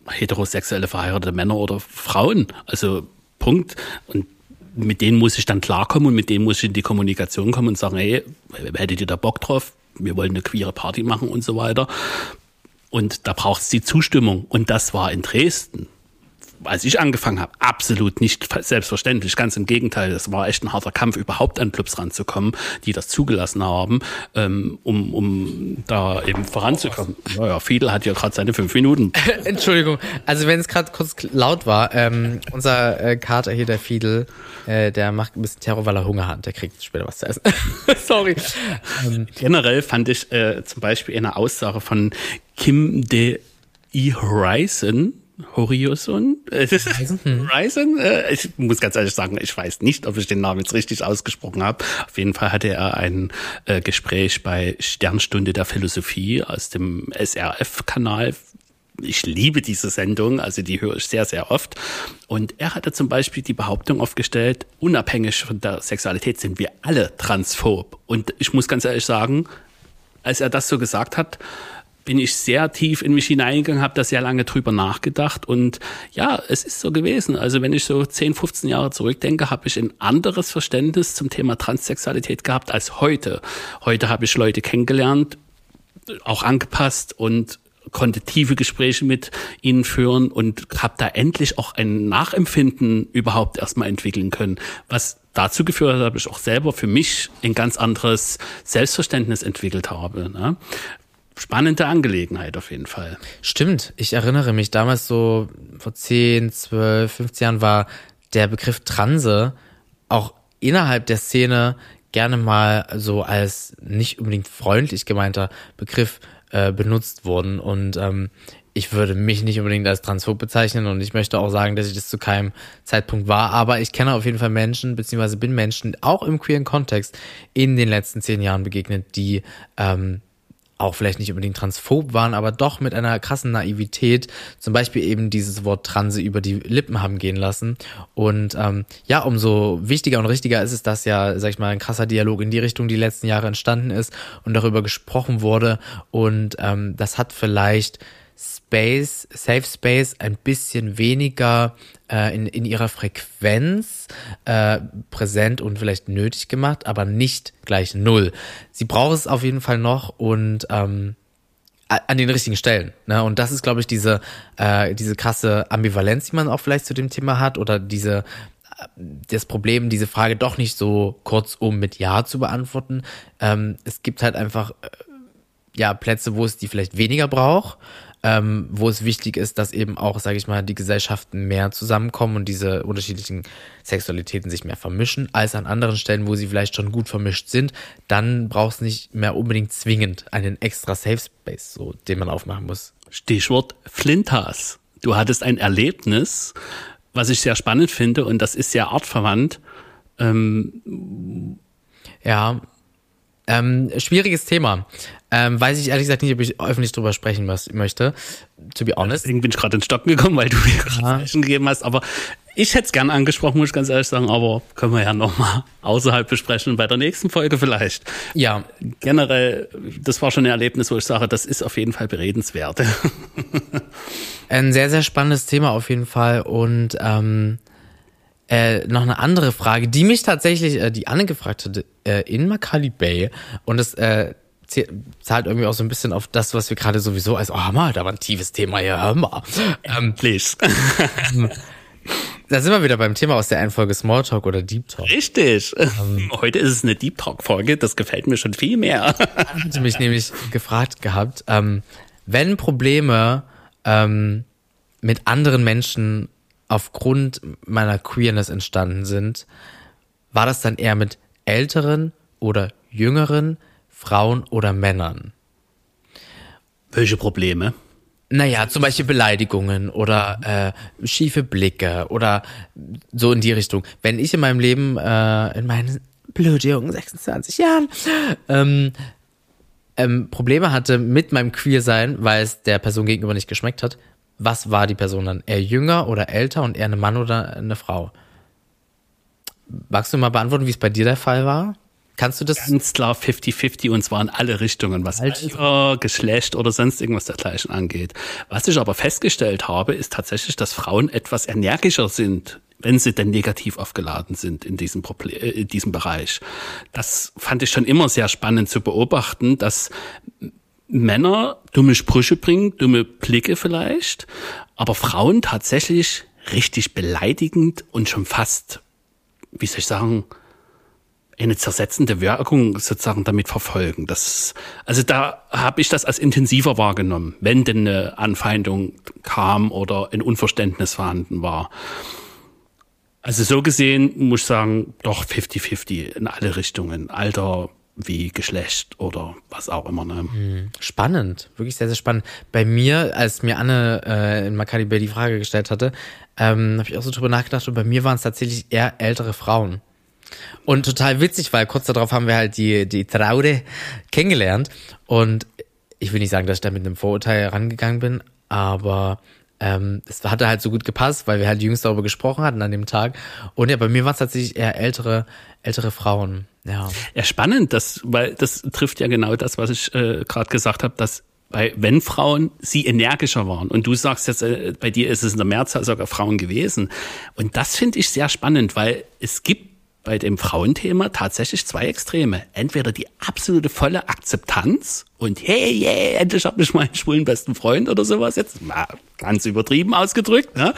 heterosexuelle verheiratete Männer oder Frauen. Also Punkt. Und mit denen muss ich dann klarkommen und mit denen muss ich in die Kommunikation kommen und sagen, hey, hättet ihr da Bock drauf? Wir wollen eine queere Party machen und so weiter. Und da braucht es die Zustimmung. Und das war in Dresden als ich angefangen habe, absolut nicht selbstverständlich. Ganz im Gegenteil, es war echt ein harter Kampf, überhaupt an Clubs ranzukommen, die das zugelassen haben, ähm, um, um da eben voranzukommen. Naja, Fiedel hat ja gerade seine fünf Minuten. Entschuldigung, also wenn es gerade kurz laut war, ähm, unser äh, Kater hier, der Fiedel, äh, der macht ein bisschen Terror, weil er Hunger hat. Der kriegt später was zu essen. Sorry. Ähm, Generell fand ich äh, zum Beispiel eine Aussage von Kim De E. Horizon, Horizon? Horizon? Äh, ich muss ganz ehrlich sagen, ich weiß nicht, ob ich den Namen jetzt richtig ausgesprochen habe. Auf jeden Fall hatte er ein äh, Gespräch bei Sternstunde der Philosophie aus dem SRF-Kanal. Ich liebe diese Sendung, also die höre ich sehr, sehr oft. Und er hatte zum Beispiel die Behauptung aufgestellt, unabhängig von der Sexualität sind wir alle transphob. Und ich muss ganz ehrlich sagen, als er das so gesagt hat, bin ich sehr tief in mich hineingegangen, habe da sehr lange drüber nachgedacht und ja, es ist so gewesen. Also wenn ich so 10, 15 Jahre zurückdenke, habe ich ein anderes Verständnis zum Thema Transsexualität gehabt als heute. Heute habe ich Leute kennengelernt, auch angepasst und konnte tiefe Gespräche mit ihnen führen und habe da endlich auch ein Nachempfinden überhaupt erstmal entwickeln können, was dazu geführt hat, dass ich auch selber für mich ein ganz anderes Selbstverständnis entwickelt habe. Ne? Spannende Angelegenheit auf jeden Fall. Stimmt, ich erinnere mich, damals so vor 10, 12, 15 Jahren war der Begriff Transe auch innerhalb der Szene gerne mal so als nicht unbedingt freundlich gemeinter Begriff äh, benutzt worden und ähm, ich würde mich nicht unbedingt als transphob bezeichnen und ich möchte auch sagen, dass ich das zu keinem Zeitpunkt war, aber ich kenne auf jeden Fall Menschen, beziehungsweise bin Menschen auch im queeren Kontext in den letzten zehn Jahren begegnet, die ähm, auch vielleicht nicht unbedingt transphob waren, aber doch mit einer krassen Naivität zum Beispiel eben dieses Wort Transe über die Lippen haben gehen lassen. Und ähm, ja, umso wichtiger und richtiger ist es, dass ja, sag ich mal, ein krasser Dialog in die Richtung die letzten Jahre entstanden ist und darüber gesprochen wurde. Und ähm, das hat vielleicht Space, Safe Space ein bisschen weniger äh, in, in ihrer Frequenz äh, präsent und vielleicht nötig gemacht, aber nicht gleich null. Sie braucht es auf jeden Fall noch und ähm, an den richtigen Stellen. Ne? Und das ist, glaube ich, diese, äh, diese krasse Ambivalenz, die man auch vielleicht zu dem Thema hat oder diese äh, das Problem, diese Frage doch nicht so kurzum mit Ja zu beantworten. Ähm, es gibt halt einfach äh, ja Plätze, wo es die vielleicht weniger braucht ähm, wo es wichtig ist, dass eben auch, sage ich mal, die Gesellschaften mehr zusammenkommen und diese unterschiedlichen Sexualitäten sich mehr vermischen, als an anderen Stellen, wo sie vielleicht schon gut vermischt sind. Dann braucht es nicht mehr unbedingt zwingend einen extra Safe Space, so, den man aufmachen muss. Stichwort Flintas. Du hattest ein Erlebnis, was ich sehr spannend finde und das ist sehr artverwandt. Ähm, ja, ähm, schwieriges Thema. Ähm, weiß ich ehrlich gesagt nicht, ob ich öffentlich drüber sprechen möchte. To be honest. Deswegen bin ich gerade in Stocken gekommen, weil du mir gerade ja. gegeben hast. Aber ich hätte es gern angesprochen, muss ich ganz ehrlich sagen. Aber können wir ja nochmal außerhalb besprechen, bei der nächsten Folge vielleicht. Ja. Generell, das war schon ein Erlebnis, wo ich sage, das ist auf jeden Fall beredenswert. ein sehr, sehr spannendes Thema auf jeden Fall. Und ähm, äh, noch eine andere Frage, die mich tatsächlich, äh, die Anne gefragt hatte, äh, in Makali Bay. Und es äh, zahlt irgendwie auch so ein bisschen auf das, was wir gerade sowieso als, oh, hör mal, da war ein tiefes Thema hier, hör mal. Ähm, Please. da sind wir wieder beim Thema aus der einen Folge Smalltalk oder Deep Talk. Richtig. Ähm, Heute ist es eine Deep Talk-Folge, das gefällt mir schon viel mehr. Ich hatte mich nämlich gefragt gehabt, ähm, wenn Probleme ähm, mit anderen Menschen aufgrund meiner Queerness entstanden sind, war das dann eher mit älteren oder jüngeren Frauen oder Männern? Welche Probleme? Naja, zum Beispiel Beleidigungen oder äh, schiefe Blicke oder so in die Richtung. Wenn ich in meinem Leben, äh, in meinen blödjungen 26 Jahren, ähm, ähm, Probleme hatte mit meinem Queersein, weil es der Person gegenüber nicht geschmeckt hat, was war die Person dann? Eher jünger oder älter und eher eine Mann oder eine Frau? Magst du mal beantworten, wie es bei dir der Fall war? Kannst du das? Ganz klar 50-50 und zwar in alle Richtungen, was Alter, Geschlecht oder sonst irgendwas dergleichen angeht. Was ich aber festgestellt habe, ist tatsächlich, dass Frauen etwas energischer sind, wenn sie denn negativ aufgeladen sind in diesem, Problem, äh, in diesem Bereich. Das fand ich schon immer sehr spannend zu beobachten, dass Männer dumme Sprüche bringen, dumme Blicke vielleicht, aber Frauen tatsächlich richtig beleidigend und schon fast, wie soll ich sagen, eine zersetzende Wirkung sozusagen damit verfolgen. Das, also da habe ich das als intensiver wahrgenommen, wenn denn eine Anfeindung kam oder ein Unverständnis vorhanden war. Also so gesehen muss ich sagen, doch 50-50 in alle Richtungen. Alter wie Geschlecht oder was auch immer. Ne? Hm. Spannend, wirklich sehr, sehr spannend. Bei mir, als mir Anne äh, in Maccabi Bay die Frage gestellt hatte, ähm, habe ich auch so drüber nachgedacht und bei mir waren es tatsächlich eher ältere Frauen. Und total witzig, weil kurz darauf haben wir halt die, die Traude kennengelernt. Und ich will nicht sagen, dass ich da mit einem Vorurteil herangegangen bin, aber ähm, es hatte halt so gut gepasst, weil wir halt jüngst darüber gesprochen hatten an dem Tag. Und ja, bei mir waren es tatsächlich eher ältere, ältere Frauen. Ja. ja, spannend, das, weil das trifft ja genau das, was ich äh, gerade gesagt habe, dass bei wenn Frauen sie energischer waren und du sagst jetzt äh, bei dir ist es in der Mehrzahl sogar Frauen gewesen und das finde ich sehr spannend, weil es gibt bei dem Frauenthema tatsächlich zwei Extreme. Entweder die absolute volle Akzeptanz und hey, yeah, endlich habe ich meinen schwulen besten Freund oder sowas jetzt, na, ganz übertrieben ausgedrückt, ne?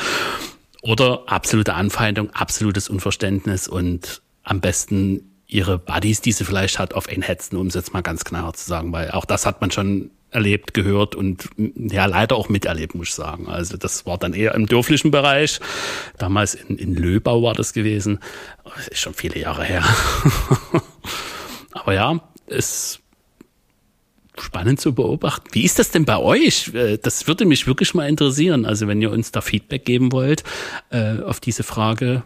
Oder absolute Anfeindung, absolutes Unverständnis und am besten ihre Buddies, die sie vielleicht hat, auf ihn hetzen, um es jetzt mal ganz klar zu sagen, weil auch das hat man schon erlebt, gehört und ja leider auch miterlebt, muss ich sagen. Also das war dann eher im dörflichen Bereich. Damals in, in Löbau war das gewesen. Das ist schon viele Jahre her. Aber ja, ist spannend zu beobachten. Wie ist das denn bei euch? Äh, das würde mich wirklich mal interessieren. Also wenn ihr uns da Feedback geben wollt äh, auf diese Frage,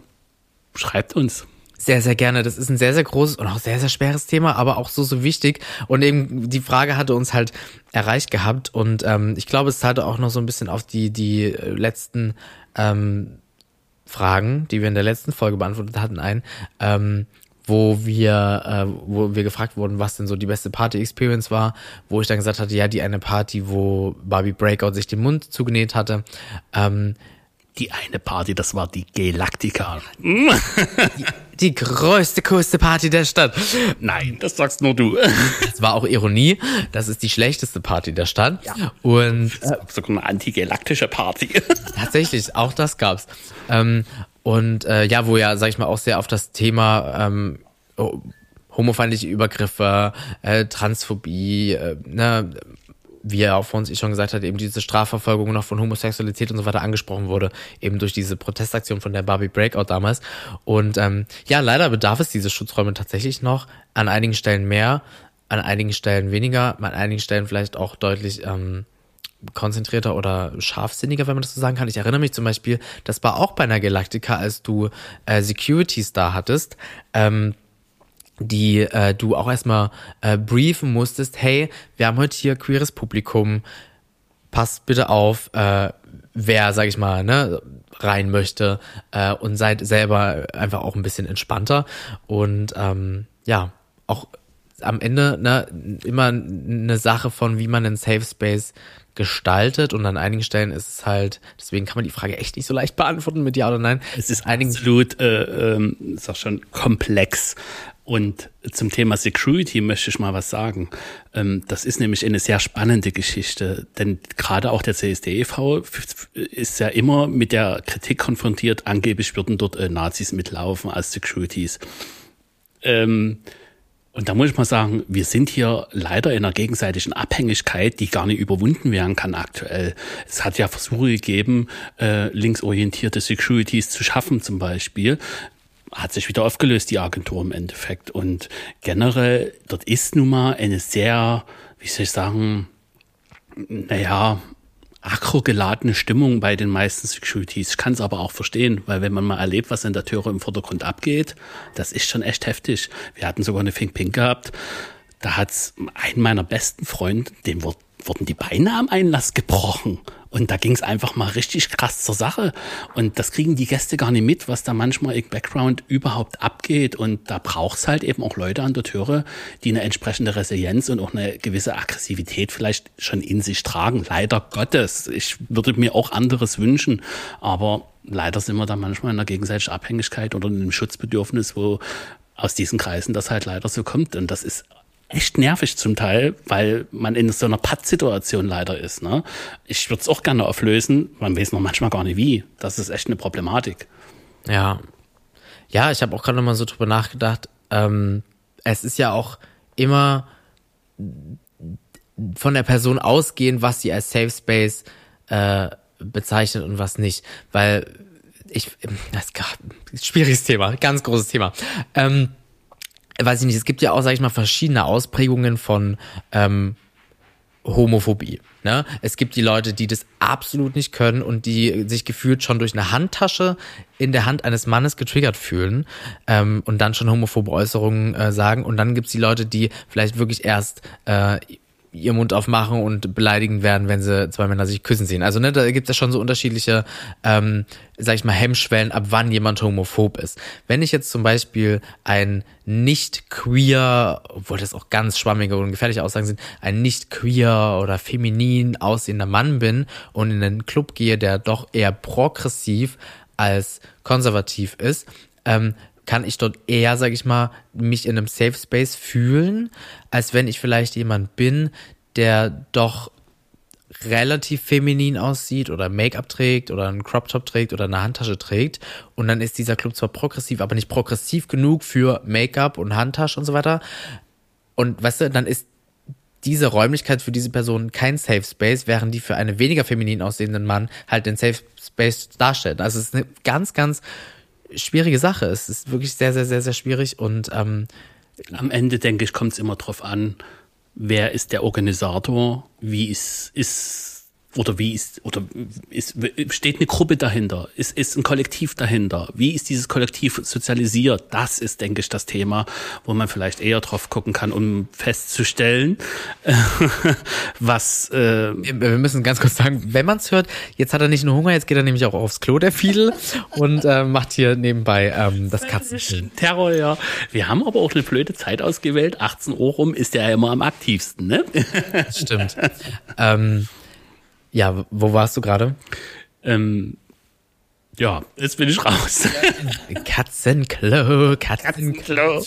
schreibt uns. Sehr, sehr gerne. Das ist ein sehr, sehr großes und auch sehr, sehr schweres Thema, aber auch so, so wichtig. Und eben die Frage hatte uns halt erreicht gehabt. Und ähm, ich glaube, es hatte auch noch so ein bisschen auf die, die letzten ähm, Fragen, die wir in der letzten Folge beantwortet hatten, ein. Ähm, wo wir, äh, wo wir gefragt wurden, was denn so die beste Party-Experience war, wo ich dann gesagt hatte, ja, die eine Party, wo Barbie Breakout sich den Mund zugenäht hatte. Ähm, die eine Party, das war die Galactica. Die, die größte, coolste Party der Stadt. Nein, das sagst nur du. Das war auch Ironie. Das ist die schlechteste Party der Stadt. Ja. Und äh, sogar eine antigalaktische Party. Tatsächlich, auch das gab's. Ähm, und äh, ja, wo ja, sag ich mal, auch sehr auf das Thema ähm, homofeindliche Übergriffe, äh, Transphobie, äh, ne, wie er auch vor uns schon gesagt hat, eben diese Strafverfolgung noch von Homosexualität und so weiter angesprochen wurde, eben durch diese Protestaktion von der Barbie Breakout damals. Und ähm, ja, leider bedarf es diese Schutzräume tatsächlich noch, an einigen Stellen mehr, an einigen Stellen weniger, an einigen Stellen vielleicht auch deutlich ähm, konzentrierter oder scharfsinniger, wenn man das so sagen kann. Ich erinnere mich zum Beispiel, das war auch bei einer Galactica, als du äh, Securities da hattest. Ähm, die äh, du auch erstmal äh, briefen musstest, hey, wir haben heute hier queeres Publikum, passt bitte auf, äh, wer, sag ich mal, ne, rein möchte äh, und seid selber einfach auch ein bisschen entspannter und ähm, ja, auch am Ende ne, immer eine Sache von, wie man einen Safe Space gestaltet und an einigen Stellen ist es halt, deswegen kann man die Frage echt nicht so leicht beantworten mit Ja oder Nein. Es ist absolut, äh, ähm, ist auch schon komplex. Und zum Thema Security möchte ich mal was sagen. Ähm, das ist nämlich eine sehr spannende Geschichte, denn gerade auch der CSDEV ist ja immer mit der Kritik konfrontiert, angeblich würden dort äh, Nazis mitlaufen als Securities. Ähm, und da muss ich mal sagen, wir sind hier leider in einer gegenseitigen Abhängigkeit, die gar nicht überwunden werden kann aktuell. Es hat ja Versuche gegeben, äh, linksorientierte Securities zu schaffen zum Beispiel hat sich wieder aufgelöst, die Agentur im Endeffekt. Und generell, dort ist nun mal eine sehr, wie soll ich sagen, naja, aggro-geladene Stimmung bei den meisten Securities. Ich kann es aber auch verstehen, weil wenn man mal erlebt, was in der Türe im Vordergrund abgeht, das ist schon echt heftig. Wir hatten sogar eine Fink Pink gehabt. Da hat's einen meiner besten Freunde, dem wurde wurden die Beine am Einlass gebrochen. Und da ging es einfach mal richtig krass zur Sache. Und das kriegen die Gäste gar nicht mit, was da manchmal im Background überhaupt abgeht. Und da braucht's halt eben auch Leute an der Türe, die eine entsprechende Resilienz und auch eine gewisse Aggressivität vielleicht schon in sich tragen. Leider Gottes. Ich würde mir auch anderes wünschen. Aber leider sind wir da manchmal in einer gegenseitigen Abhängigkeit oder in einem Schutzbedürfnis, wo aus diesen Kreisen das halt leider so kommt. Und das ist echt nervig zum Teil, weil man in so einer Pattsituation leider ist. Ne? Ich würde es auch gerne auflösen, man weiß noch manchmal gar nicht wie. Das ist echt eine Problematik. Ja. Ja, ich habe auch gerade noch mal so drüber nachgedacht. Ähm, es ist ja auch immer von der Person ausgehen, was sie als Safe Space äh, bezeichnet und was nicht. Weil ich, das ist schwieriges Thema, ganz großes Thema. Ähm, weiß ich nicht, es gibt ja auch, sag ich mal, verschiedene Ausprägungen von ähm, Homophobie. Ne? Es gibt die Leute, die das absolut nicht können und die sich gefühlt schon durch eine Handtasche in der Hand eines Mannes getriggert fühlen ähm, und dann schon homophobe Äußerungen äh, sagen. Und dann gibt's die Leute, die vielleicht wirklich erst äh, ihr Mund aufmachen und beleidigen werden, wenn sie zwei Männer sich küssen sehen. Also ne, da gibt es ja schon so unterschiedliche, ähm, sag ich mal, Hemmschwellen, ab wann jemand homophob ist. Wenn ich jetzt zum Beispiel ein nicht queer, obwohl das auch ganz schwammige und gefährliche Aussagen sind, ein nicht queer oder feminin aussehender Mann bin und in einen Club gehe, der doch eher progressiv als konservativ ist, ähm, kann ich dort eher, sag ich mal, mich in einem Safe Space fühlen, als wenn ich vielleicht jemand bin, der doch relativ feminin aussieht oder Make-up trägt oder einen Crop Top trägt oder eine Handtasche trägt und dann ist dieser Club zwar progressiv, aber nicht progressiv genug für Make-up und Handtasche und so weiter und weißt du, dann ist diese Räumlichkeit für diese Person kein Safe Space, während die für einen weniger feminin aussehenden Mann halt den Safe Space darstellt. Also es ist eine ganz, ganz schwierige Sache. Es ist wirklich sehr, sehr, sehr, sehr schwierig und ähm, am Ende denke ich, kommt es immer drauf an, wer ist der Organisator, wie ist, ist oder wie ist, oder ist, steht eine Gruppe dahinter? Ist, ist ein Kollektiv dahinter? Wie ist dieses Kollektiv sozialisiert? Das ist, denke ich, das Thema, wo man vielleicht eher drauf gucken kann, um festzustellen, was. Äh Wir müssen ganz kurz sagen, wenn man es hört, jetzt hat er nicht nur Hunger, jetzt geht er nämlich auch aufs Klo, der Fiedel, und äh, macht hier nebenbei ähm, das Katzenspiel. Terror, ja. Wir haben aber auch eine blöde Zeit ausgewählt. 18 Uhr rum ist der ja immer am aktivsten, ne? Stimmt. ähm, ja, wo warst du gerade? Ähm, ja, jetzt bin ich raus. Katzenklo, Katzenklo.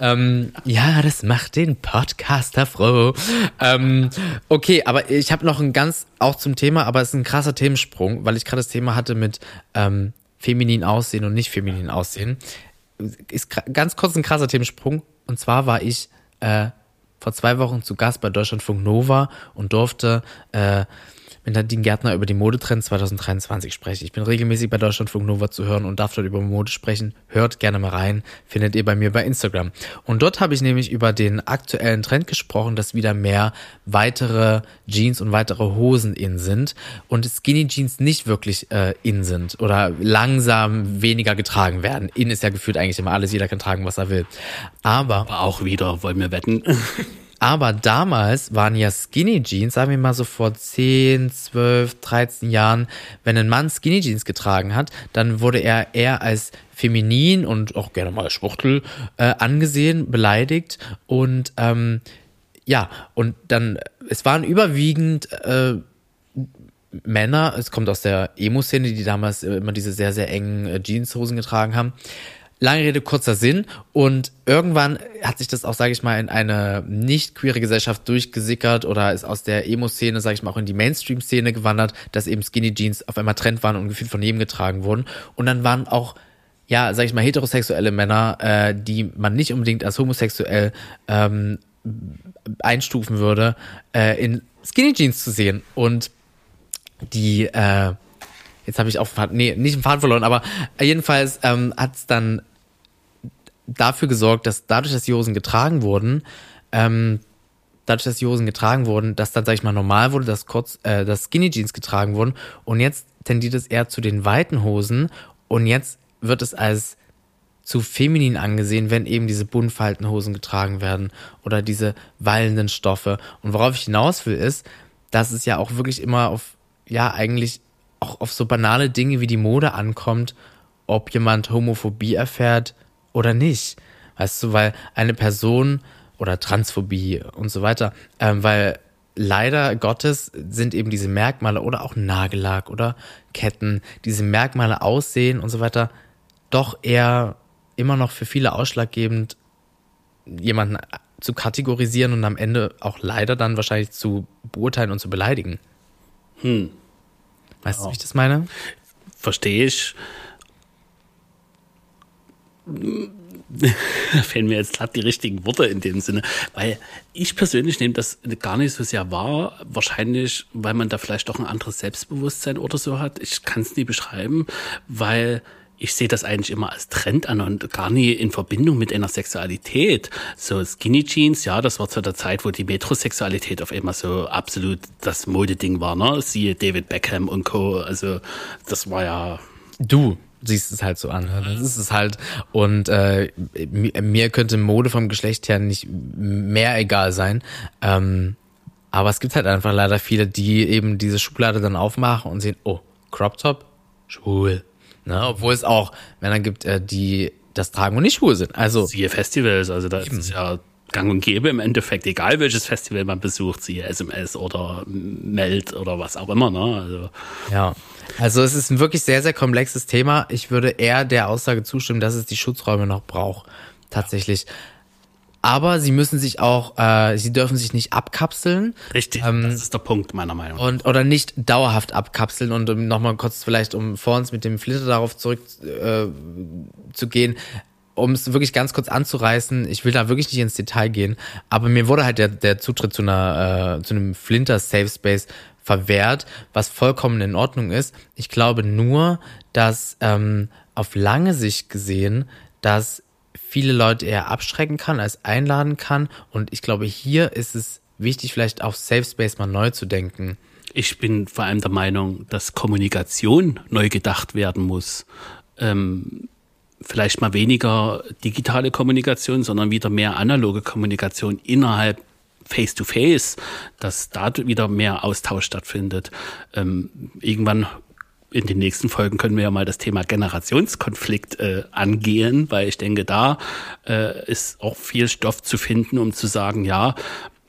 ähm, ja, das macht den Podcaster froh. Ähm, okay, aber ich habe noch ein ganz, auch zum Thema, aber es ist ein krasser Themensprung, weil ich gerade das Thema hatte mit ähm, feminin aussehen und nicht feminin aussehen. Ist ganz kurz ein krasser Themensprung. Und zwar war ich äh, vor zwei Wochen zu Gast bei Deutschlandfunk Nova und durfte äh, mit Nadine Gärtner über die Modetrends 2023 spreche. Ich bin regelmäßig bei Deutschlandfunk Nova zu hören und darf dort über Mode sprechen. Hört gerne mal rein, findet ihr bei mir bei Instagram. Und dort habe ich nämlich über den aktuellen Trend gesprochen, dass wieder mehr weitere Jeans und weitere Hosen in sind und Skinny Jeans nicht wirklich äh, in sind oder langsam weniger getragen werden. In ist ja gefühlt eigentlich immer alles, jeder kann tragen, was er will. Aber, Aber auch wieder, wollen wir wetten. Aber damals waren ja Skinny Jeans, sagen wir mal so vor 10, 12, 13 Jahren, wenn ein Mann Skinny Jeans getragen hat, dann wurde er eher als feminin und auch gerne mal Schwuchtel äh, angesehen, beleidigt. Und ähm, ja, und dann, es waren überwiegend äh, Männer, es kommt aus der Emo-Szene, die damals immer diese sehr, sehr engen äh, Jeanshosen getragen haben, Lange Rede, kurzer Sinn. Und irgendwann hat sich das auch, sage ich mal, in eine nicht queere Gesellschaft durchgesickert oder ist aus der Emo-Szene, sage ich mal, auch in die Mainstream-Szene gewandert, dass eben Skinny Jeans auf einmal Trend waren und gefühlt von jedem getragen wurden. Und dann waren auch ja, sag ich mal, heterosexuelle Männer, äh, die man nicht unbedingt als homosexuell ähm, einstufen würde, äh, in Skinny Jeans zu sehen. Und die äh, jetzt habe ich auch, nee, nicht im Faden verloren, aber jedenfalls ähm, hat es dann dafür gesorgt, dass dadurch, dass die Hosen getragen wurden, ähm, dadurch, dass die Hosen getragen wurden, dass dann, sag ich mal, normal wurde, dass kurz, äh, dass Skinny Jeans getragen wurden und jetzt tendiert es eher zu den weiten Hosen und jetzt wird es als zu feminin angesehen, wenn eben diese Buntfaltenhosen getragen werden oder diese wallenden Stoffe. Und worauf ich hinaus will, ist, dass es ja auch wirklich immer auf, ja, eigentlich auch auf so banale Dinge wie die Mode ankommt, ob jemand Homophobie erfährt oder nicht. Weißt du, weil eine Person oder Transphobie und so weiter, ähm, weil leider Gottes sind eben diese Merkmale oder auch Nagellack oder Ketten, diese Merkmale aussehen und so weiter, doch eher immer noch für viele ausschlaggebend, jemanden zu kategorisieren und am Ende auch leider dann wahrscheinlich zu beurteilen und zu beleidigen. Hm. Weißt ja. du, wie ich das meine? Verstehe ich. Da fehlen mir jetzt gerade die richtigen Worte in dem Sinne, weil ich persönlich nehme das gar nicht so sehr wahr, wahrscheinlich, weil man da vielleicht doch ein anderes Selbstbewusstsein oder so hat. Ich kann es nie beschreiben, weil ich sehe das eigentlich immer als Trend an und gar nie in Verbindung mit einer Sexualität. So Skinny Jeans, ja, das war zu der Zeit, wo die Metrosexualität auf einmal so absolut das Modeding war, ne? Siehe David Beckham und Co. Also das war ja. Du siehst es halt so an. Ne? Das ist es halt. Und äh, mir könnte Mode vom Geschlecht her nicht mehr egal sein. Ähm, aber es gibt halt einfach leider viele, die eben diese Schublade dann aufmachen und sehen, oh, Crop Top, schwul. Ne? Obwohl es auch Männer gibt, äh, die das tragen und nicht schwul sind. Also siehe Festivals, also da ist es ja gang und gäbe im Endeffekt, egal welches Festival man besucht, siehe SMS oder Meld oder was auch immer. Ne? Also. Ja, also es ist ein wirklich sehr, sehr komplexes Thema. Ich würde eher der Aussage zustimmen, dass es die Schutzräume noch braucht. Tatsächlich. Aber sie müssen sich auch, äh, sie dürfen sich nicht abkapseln. Richtig, ähm, das ist der Punkt meiner Meinung nach. Und, oder nicht dauerhaft abkapseln. Und um nochmal kurz vielleicht, um vor uns mit dem Flitter darauf zurück äh, zu gehen, um es wirklich ganz kurz anzureißen, ich will da wirklich nicht ins Detail gehen, aber mir wurde halt der, der Zutritt zu einer, äh, zu einem Flinter Safe Space verwehrt, was vollkommen in Ordnung ist. Ich glaube nur, dass ähm, auf lange Sicht gesehen, dass viele Leute eher abschrecken kann als einladen kann. Und ich glaube, hier ist es wichtig, vielleicht auf Safe Space mal neu zu denken. Ich bin vor allem der Meinung, dass Kommunikation neu gedacht werden muss. Ähm, vielleicht mal weniger digitale Kommunikation, sondern wieder mehr analoge Kommunikation innerhalb Face-to-Face, -face, dass da wieder mehr Austausch stattfindet. Ähm, irgendwann in den nächsten Folgen können wir ja mal das Thema Generationskonflikt äh, angehen, weil ich denke, da äh, ist auch viel Stoff zu finden, um zu sagen, ja,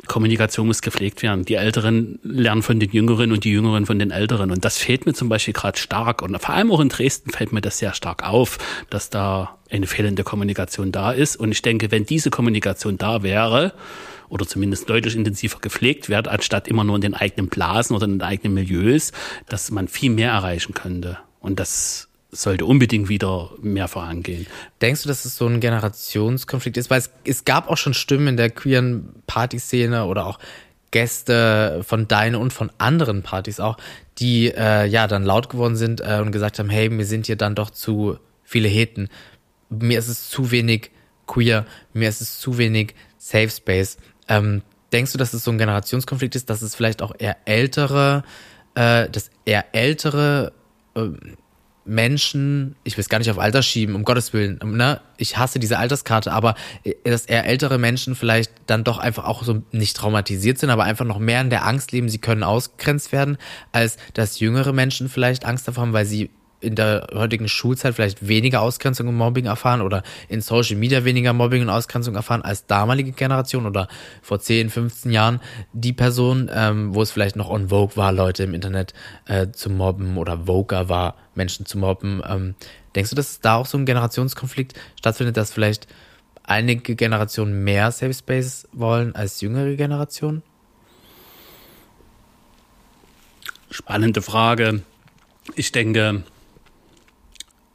Kommunikation muss gepflegt werden. Die Älteren lernen von den Jüngeren und die Jüngeren von den Älteren. Und das fehlt mir zum Beispiel gerade stark. Und vor allem auch in Dresden fällt mir das sehr stark auf, dass da eine fehlende Kommunikation da ist. Und ich denke, wenn diese Kommunikation da wäre, oder zumindest deutlich intensiver gepflegt wird, anstatt immer nur in den eigenen Blasen oder in den eigenen Milieus, dass man viel mehr erreichen könnte. Und das sollte unbedingt wieder mehr vorangehen. Denkst du, dass es so ein Generationskonflikt ist? Weil es, es gab auch schon Stimmen in der queeren Partyszene oder auch Gäste von deinen und von anderen Partys auch, die äh, ja dann laut geworden sind äh, und gesagt haben, hey, mir sind hier dann doch zu viele Heten. Mir ist es zu wenig queer, mir ist es zu wenig Safe Space. Ähm, denkst du, dass es so ein Generationskonflikt ist, dass es vielleicht auch eher ältere, äh, dass eher ältere äh, Menschen, ich will es gar nicht auf Alter schieben, um Gottes Willen, ne? Ich hasse diese Alterskarte, aber äh, dass eher ältere Menschen vielleicht dann doch einfach auch so nicht traumatisiert sind, aber einfach noch mehr in der Angst leben, sie können ausgegrenzt werden, als dass jüngere Menschen vielleicht Angst davor haben, weil sie in der heutigen Schulzeit vielleicht weniger Ausgrenzung und Mobbing erfahren oder in Social Media weniger Mobbing und Ausgrenzung erfahren als damalige Generation oder vor 10, 15 Jahren die Person, ähm, wo es vielleicht noch on Vogue war, Leute im Internet äh, zu mobben oder Voguer war, Menschen zu mobben. Ähm, denkst du, dass da auch so ein Generationskonflikt stattfindet, dass vielleicht einige Generationen mehr Safe Space wollen als jüngere Generationen? Spannende Frage. Ich denke,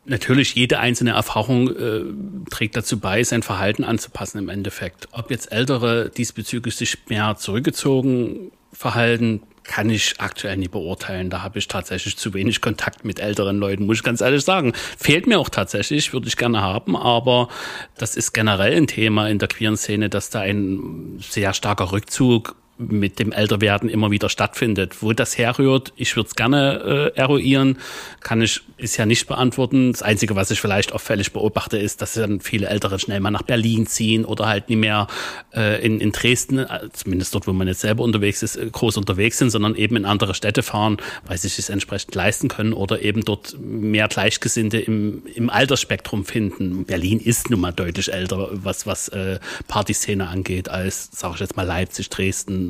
Natürlich, jede einzelne Erfahrung äh, trägt dazu bei, sein Verhalten anzupassen im Endeffekt. Ob jetzt Ältere diesbezüglich sich mehr zurückgezogen verhalten, kann ich aktuell nicht beurteilen. Da habe ich tatsächlich zu wenig Kontakt mit älteren Leuten, muss ich ganz ehrlich sagen. Fehlt mir auch tatsächlich, würde ich gerne haben, aber das ist generell ein Thema in der queeren Szene, dass da ein sehr starker Rückzug mit dem Älterwerden immer wieder stattfindet. Wo das herrührt, ich würde es gerne äh, eruieren, kann ich bisher nicht beantworten. Das Einzige, was ich vielleicht auffällig beobachte, ist, dass dann viele Ältere schnell mal nach Berlin ziehen oder halt nicht mehr äh, in, in Dresden, äh, zumindest dort, wo man jetzt selber unterwegs ist, äh, groß unterwegs sind, sondern eben in andere Städte fahren, weil sie es entsprechend leisten können oder eben dort mehr Gleichgesinnte im, im Altersspektrum finden. Berlin ist nun mal deutlich älter, was, was äh, Partyszene angeht, als, sage ich jetzt mal, Leipzig, Dresden,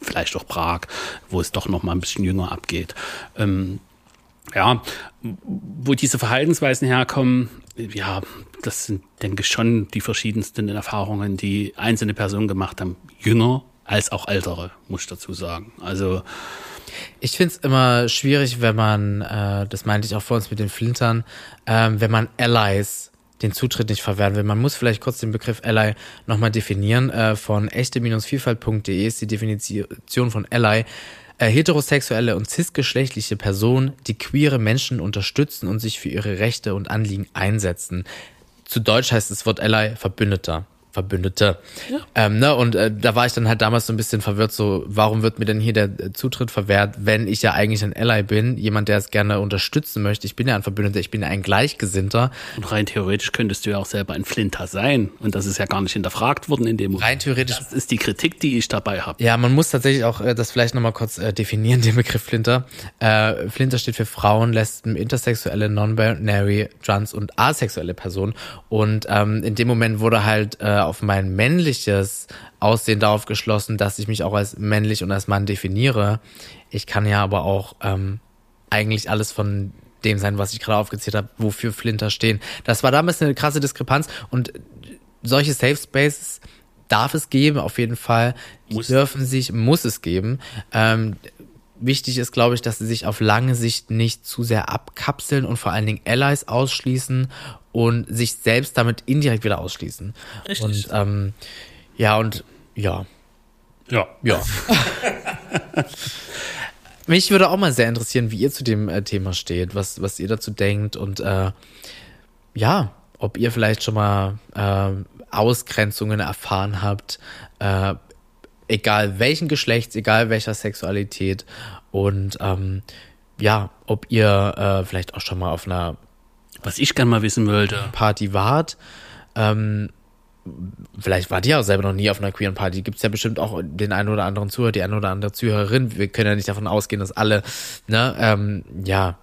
vielleicht auch Prag, wo es doch noch mal ein bisschen jünger abgeht. Ähm, ja, wo diese Verhaltensweisen herkommen, ja, das sind, denke ich, schon die verschiedensten Erfahrungen, die einzelne Personen gemacht haben. Jünger als auch ältere, muss ich dazu sagen. Also ich finde es immer schwierig, wenn man, äh, das meinte ich auch vor uns mit den Flintern, ähm, wenn man Allies den Zutritt nicht verwehren will. Man muss vielleicht kurz den Begriff Ally nochmal definieren. Äh, von echte-vielfalt.de ist die Definition von Ally. Äh, heterosexuelle und cisgeschlechtliche Personen, die queere Menschen unterstützen und sich für ihre Rechte und Anliegen einsetzen. Zu Deutsch heißt das Wort Ally Verbündeter. Verbündete. Ja. Ähm, ne? Und äh, da war ich dann halt damals so ein bisschen verwirrt, so, warum wird mir denn hier der äh, Zutritt verwehrt, wenn ich ja eigentlich ein Ally bin, jemand, der es gerne unterstützen möchte. Ich bin ja ein Verbündeter, ich bin ja ein Gleichgesinnter. Und rein theoretisch könntest du ja auch selber ein Flinter sein. Und das ist ja gar nicht hinterfragt worden in dem Moment. Rein theoretisch. Das ist die Kritik, die ich dabei habe. Ja, man muss tatsächlich auch äh, das vielleicht nochmal kurz äh, definieren, den Begriff Flinter. Äh, Flinter steht für Frauen, Lesben, intersexuelle, non-binary, trans und asexuelle Personen. Und ähm, in dem Moment wurde halt äh, auf mein männliches Aussehen darauf geschlossen, dass ich mich auch als männlich und als Mann definiere. Ich kann ja aber auch ähm, eigentlich alles von dem sein, was ich gerade aufgezählt habe, wofür Flinter stehen. Das war damals eine krasse Diskrepanz und solche Safe Spaces darf es geben, auf jeden Fall. Muss. dürfen sich, muss es geben. Ähm, wichtig ist, glaube ich, dass sie sich auf lange Sicht nicht zu sehr abkapseln und vor allen Dingen Allies ausschließen und sich selbst damit indirekt wieder ausschließen. Richtig. Und ähm, ja, und ja. Ja. Ja. Mich würde auch mal sehr interessieren, wie ihr zu dem äh, Thema steht, was, was ihr dazu denkt und äh, ja, ob ihr vielleicht schon mal äh, Ausgrenzungen erfahren habt, äh, egal welchen Geschlechts, egal welcher Sexualität und ähm, ja, ob ihr äh, vielleicht auch schon mal auf einer was ich gern mal wissen wollte. Party wart. Ähm, vielleicht wart ihr auch selber noch nie auf einer queeren Party. Gibt es ja bestimmt auch den einen oder anderen Zuhörer, die eine oder andere Zuhörerin. Wir können ja nicht davon ausgehen, dass alle, ne, ähm, ja,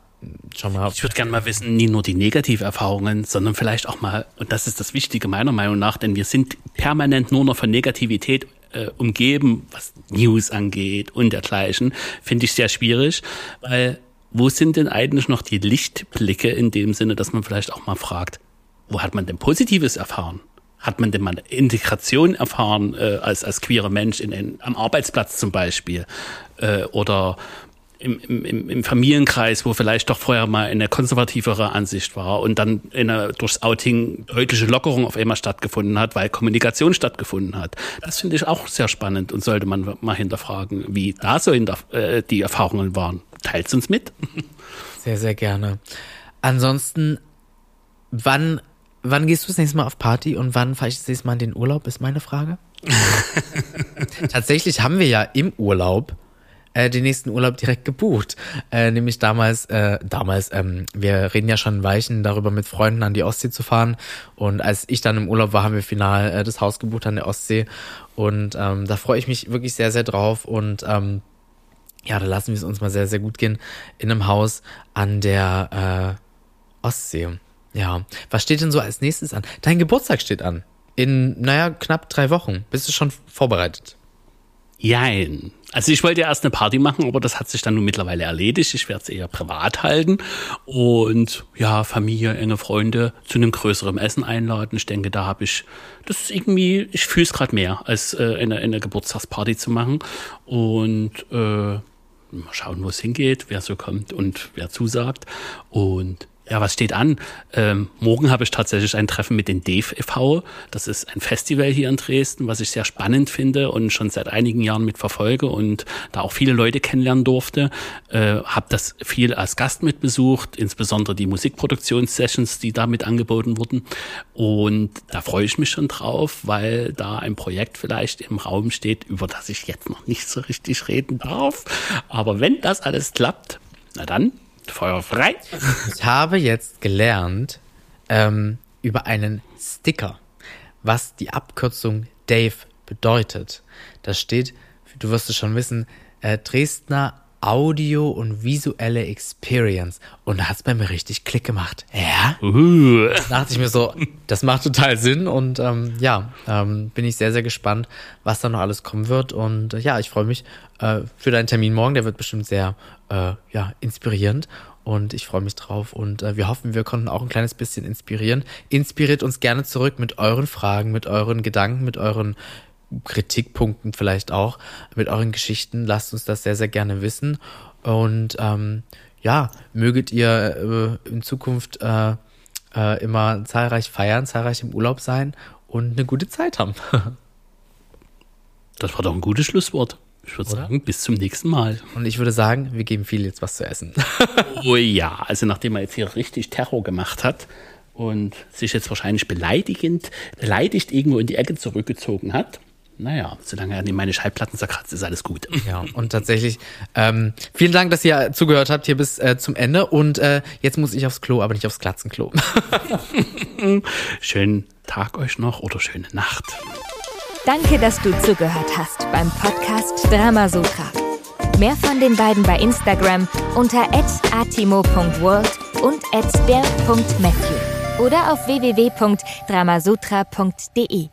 schon mal. Ich würde gerne mal wissen, nie nur die Negativerfahrungen, sondern vielleicht auch mal, und das ist das Wichtige meiner Meinung nach, denn wir sind permanent nur noch von Negativität äh, umgeben, was News angeht und dergleichen, finde ich sehr schwierig, weil wo sind denn eigentlich noch die Lichtblicke in dem Sinne, dass man vielleicht auch mal fragt, wo hat man denn Positives erfahren? Hat man denn mal Integration erfahren äh, als, als queerer Mensch in, in, am Arbeitsplatz zum Beispiel? Äh, oder im, im, im Familienkreis, wo vielleicht doch vorher mal eine konservativere Ansicht war und dann in einer, durchs Outing deutliche Lockerung auf einmal stattgefunden hat, weil Kommunikation stattgefunden hat. Das finde ich auch sehr spannend und sollte man mal hinterfragen, wie da so hinter, äh, die Erfahrungen waren teilt uns mit. Sehr, sehr gerne. Ansonsten, wann, wann gehst du das nächste Mal auf Party und wann fahre ich das nächste Mal in den Urlaub, ist meine Frage. Tatsächlich haben wir ja im Urlaub äh, den nächsten Urlaub direkt gebucht. Äh, nämlich damals, äh, damals, ähm, wir reden ja schon Weichen darüber, mit Freunden an die Ostsee zu fahren. Und als ich dann im Urlaub war, haben wir final äh, das Haus gebucht an der Ostsee. Und ähm, da freue ich mich wirklich sehr, sehr drauf. Und ähm, ja, da lassen wir es uns mal sehr, sehr gut gehen in einem Haus an der äh, Ostsee. Ja, was steht denn so als nächstes an? Dein Geburtstag steht an. In, naja, knapp drei Wochen. Bist du schon vorbereitet? Jein. Also ich wollte ja erst eine Party machen, aber das hat sich dann nun mittlerweile erledigt. Ich werde es eher privat halten und ja, Familie, enge Freunde zu einem größeren Essen einladen. Ich denke, da habe ich, das ist irgendwie, ich fühle es gerade mehr, als äh, eine, eine Geburtstagsparty zu machen. Und äh, mal schauen, wo es hingeht, wer so kommt und wer zusagt. Und ja, was steht an? Ähm, morgen habe ich tatsächlich ein Treffen mit den Dave e.V. Das ist ein Festival hier in Dresden, was ich sehr spannend finde und schon seit einigen Jahren mit verfolge und da auch viele Leute kennenlernen durfte. Äh, habe das viel als Gast mitbesucht, insbesondere die Musikproduktionssessions, die damit angeboten wurden. Und da freue ich mich schon drauf, weil da ein Projekt vielleicht im Raum steht, über das ich jetzt noch nicht so richtig reden darf. Aber wenn das alles klappt, na dann Feuer frei. Ich habe jetzt gelernt ähm, über einen Sticker, was die Abkürzung Dave bedeutet. Da steht, du wirst es schon wissen, äh, Dresdner Audio und visuelle Experience. Und da hat es bei mir richtig Klick gemacht. Ja. Uh. Da dachte ich mir so, das macht total Sinn. Und ähm, ja, ähm, bin ich sehr, sehr gespannt, was da noch alles kommen wird. Und äh, ja, ich freue mich äh, für deinen Termin morgen. Der wird bestimmt sehr äh, ja, inspirierend. und ich freue mich drauf und äh, wir hoffen, wir konnten auch ein kleines bisschen inspirieren. Inspiriert uns gerne zurück mit euren Fragen, mit euren Gedanken, mit euren Kritikpunkten vielleicht auch, mit euren Geschichten. Lasst uns das sehr, sehr gerne wissen und ähm, ja, möget ihr äh, in Zukunft äh, äh, immer zahlreich feiern, zahlreich im Urlaub sein und eine gute Zeit haben. das war doch ein gutes Schlusswort. Ich würde sagen, bis zum nächsten Mal. Und ich würde sagen, wir geben viel jetzt was zu essen. oh ja, also nachdem er jetzt hier richtig Terror gemacht hat und sich jetzt wahrscheinlich beleidigend, beleidigt irgendwo in die Ecke zurückgezogen hat, naja, solange er nicht meine Schallplatten zerkratzt, ist alles gut. Ja, und tatsächlich, ähm, vielen Dank, dass ihr zugehört habt hier bis äh, zum Ende. Und äh, jetzt muss ich aufs Klo, aber nicht aufs Glatzenklo. Schönen Tag euch noch oder schöne Nacht. Danke, dass du zugehört hast beim Podcast Dramasutra. Mehr von den beiden bei Instagram unter atimo.world und der.matthew oder auf www.dramasutra.de.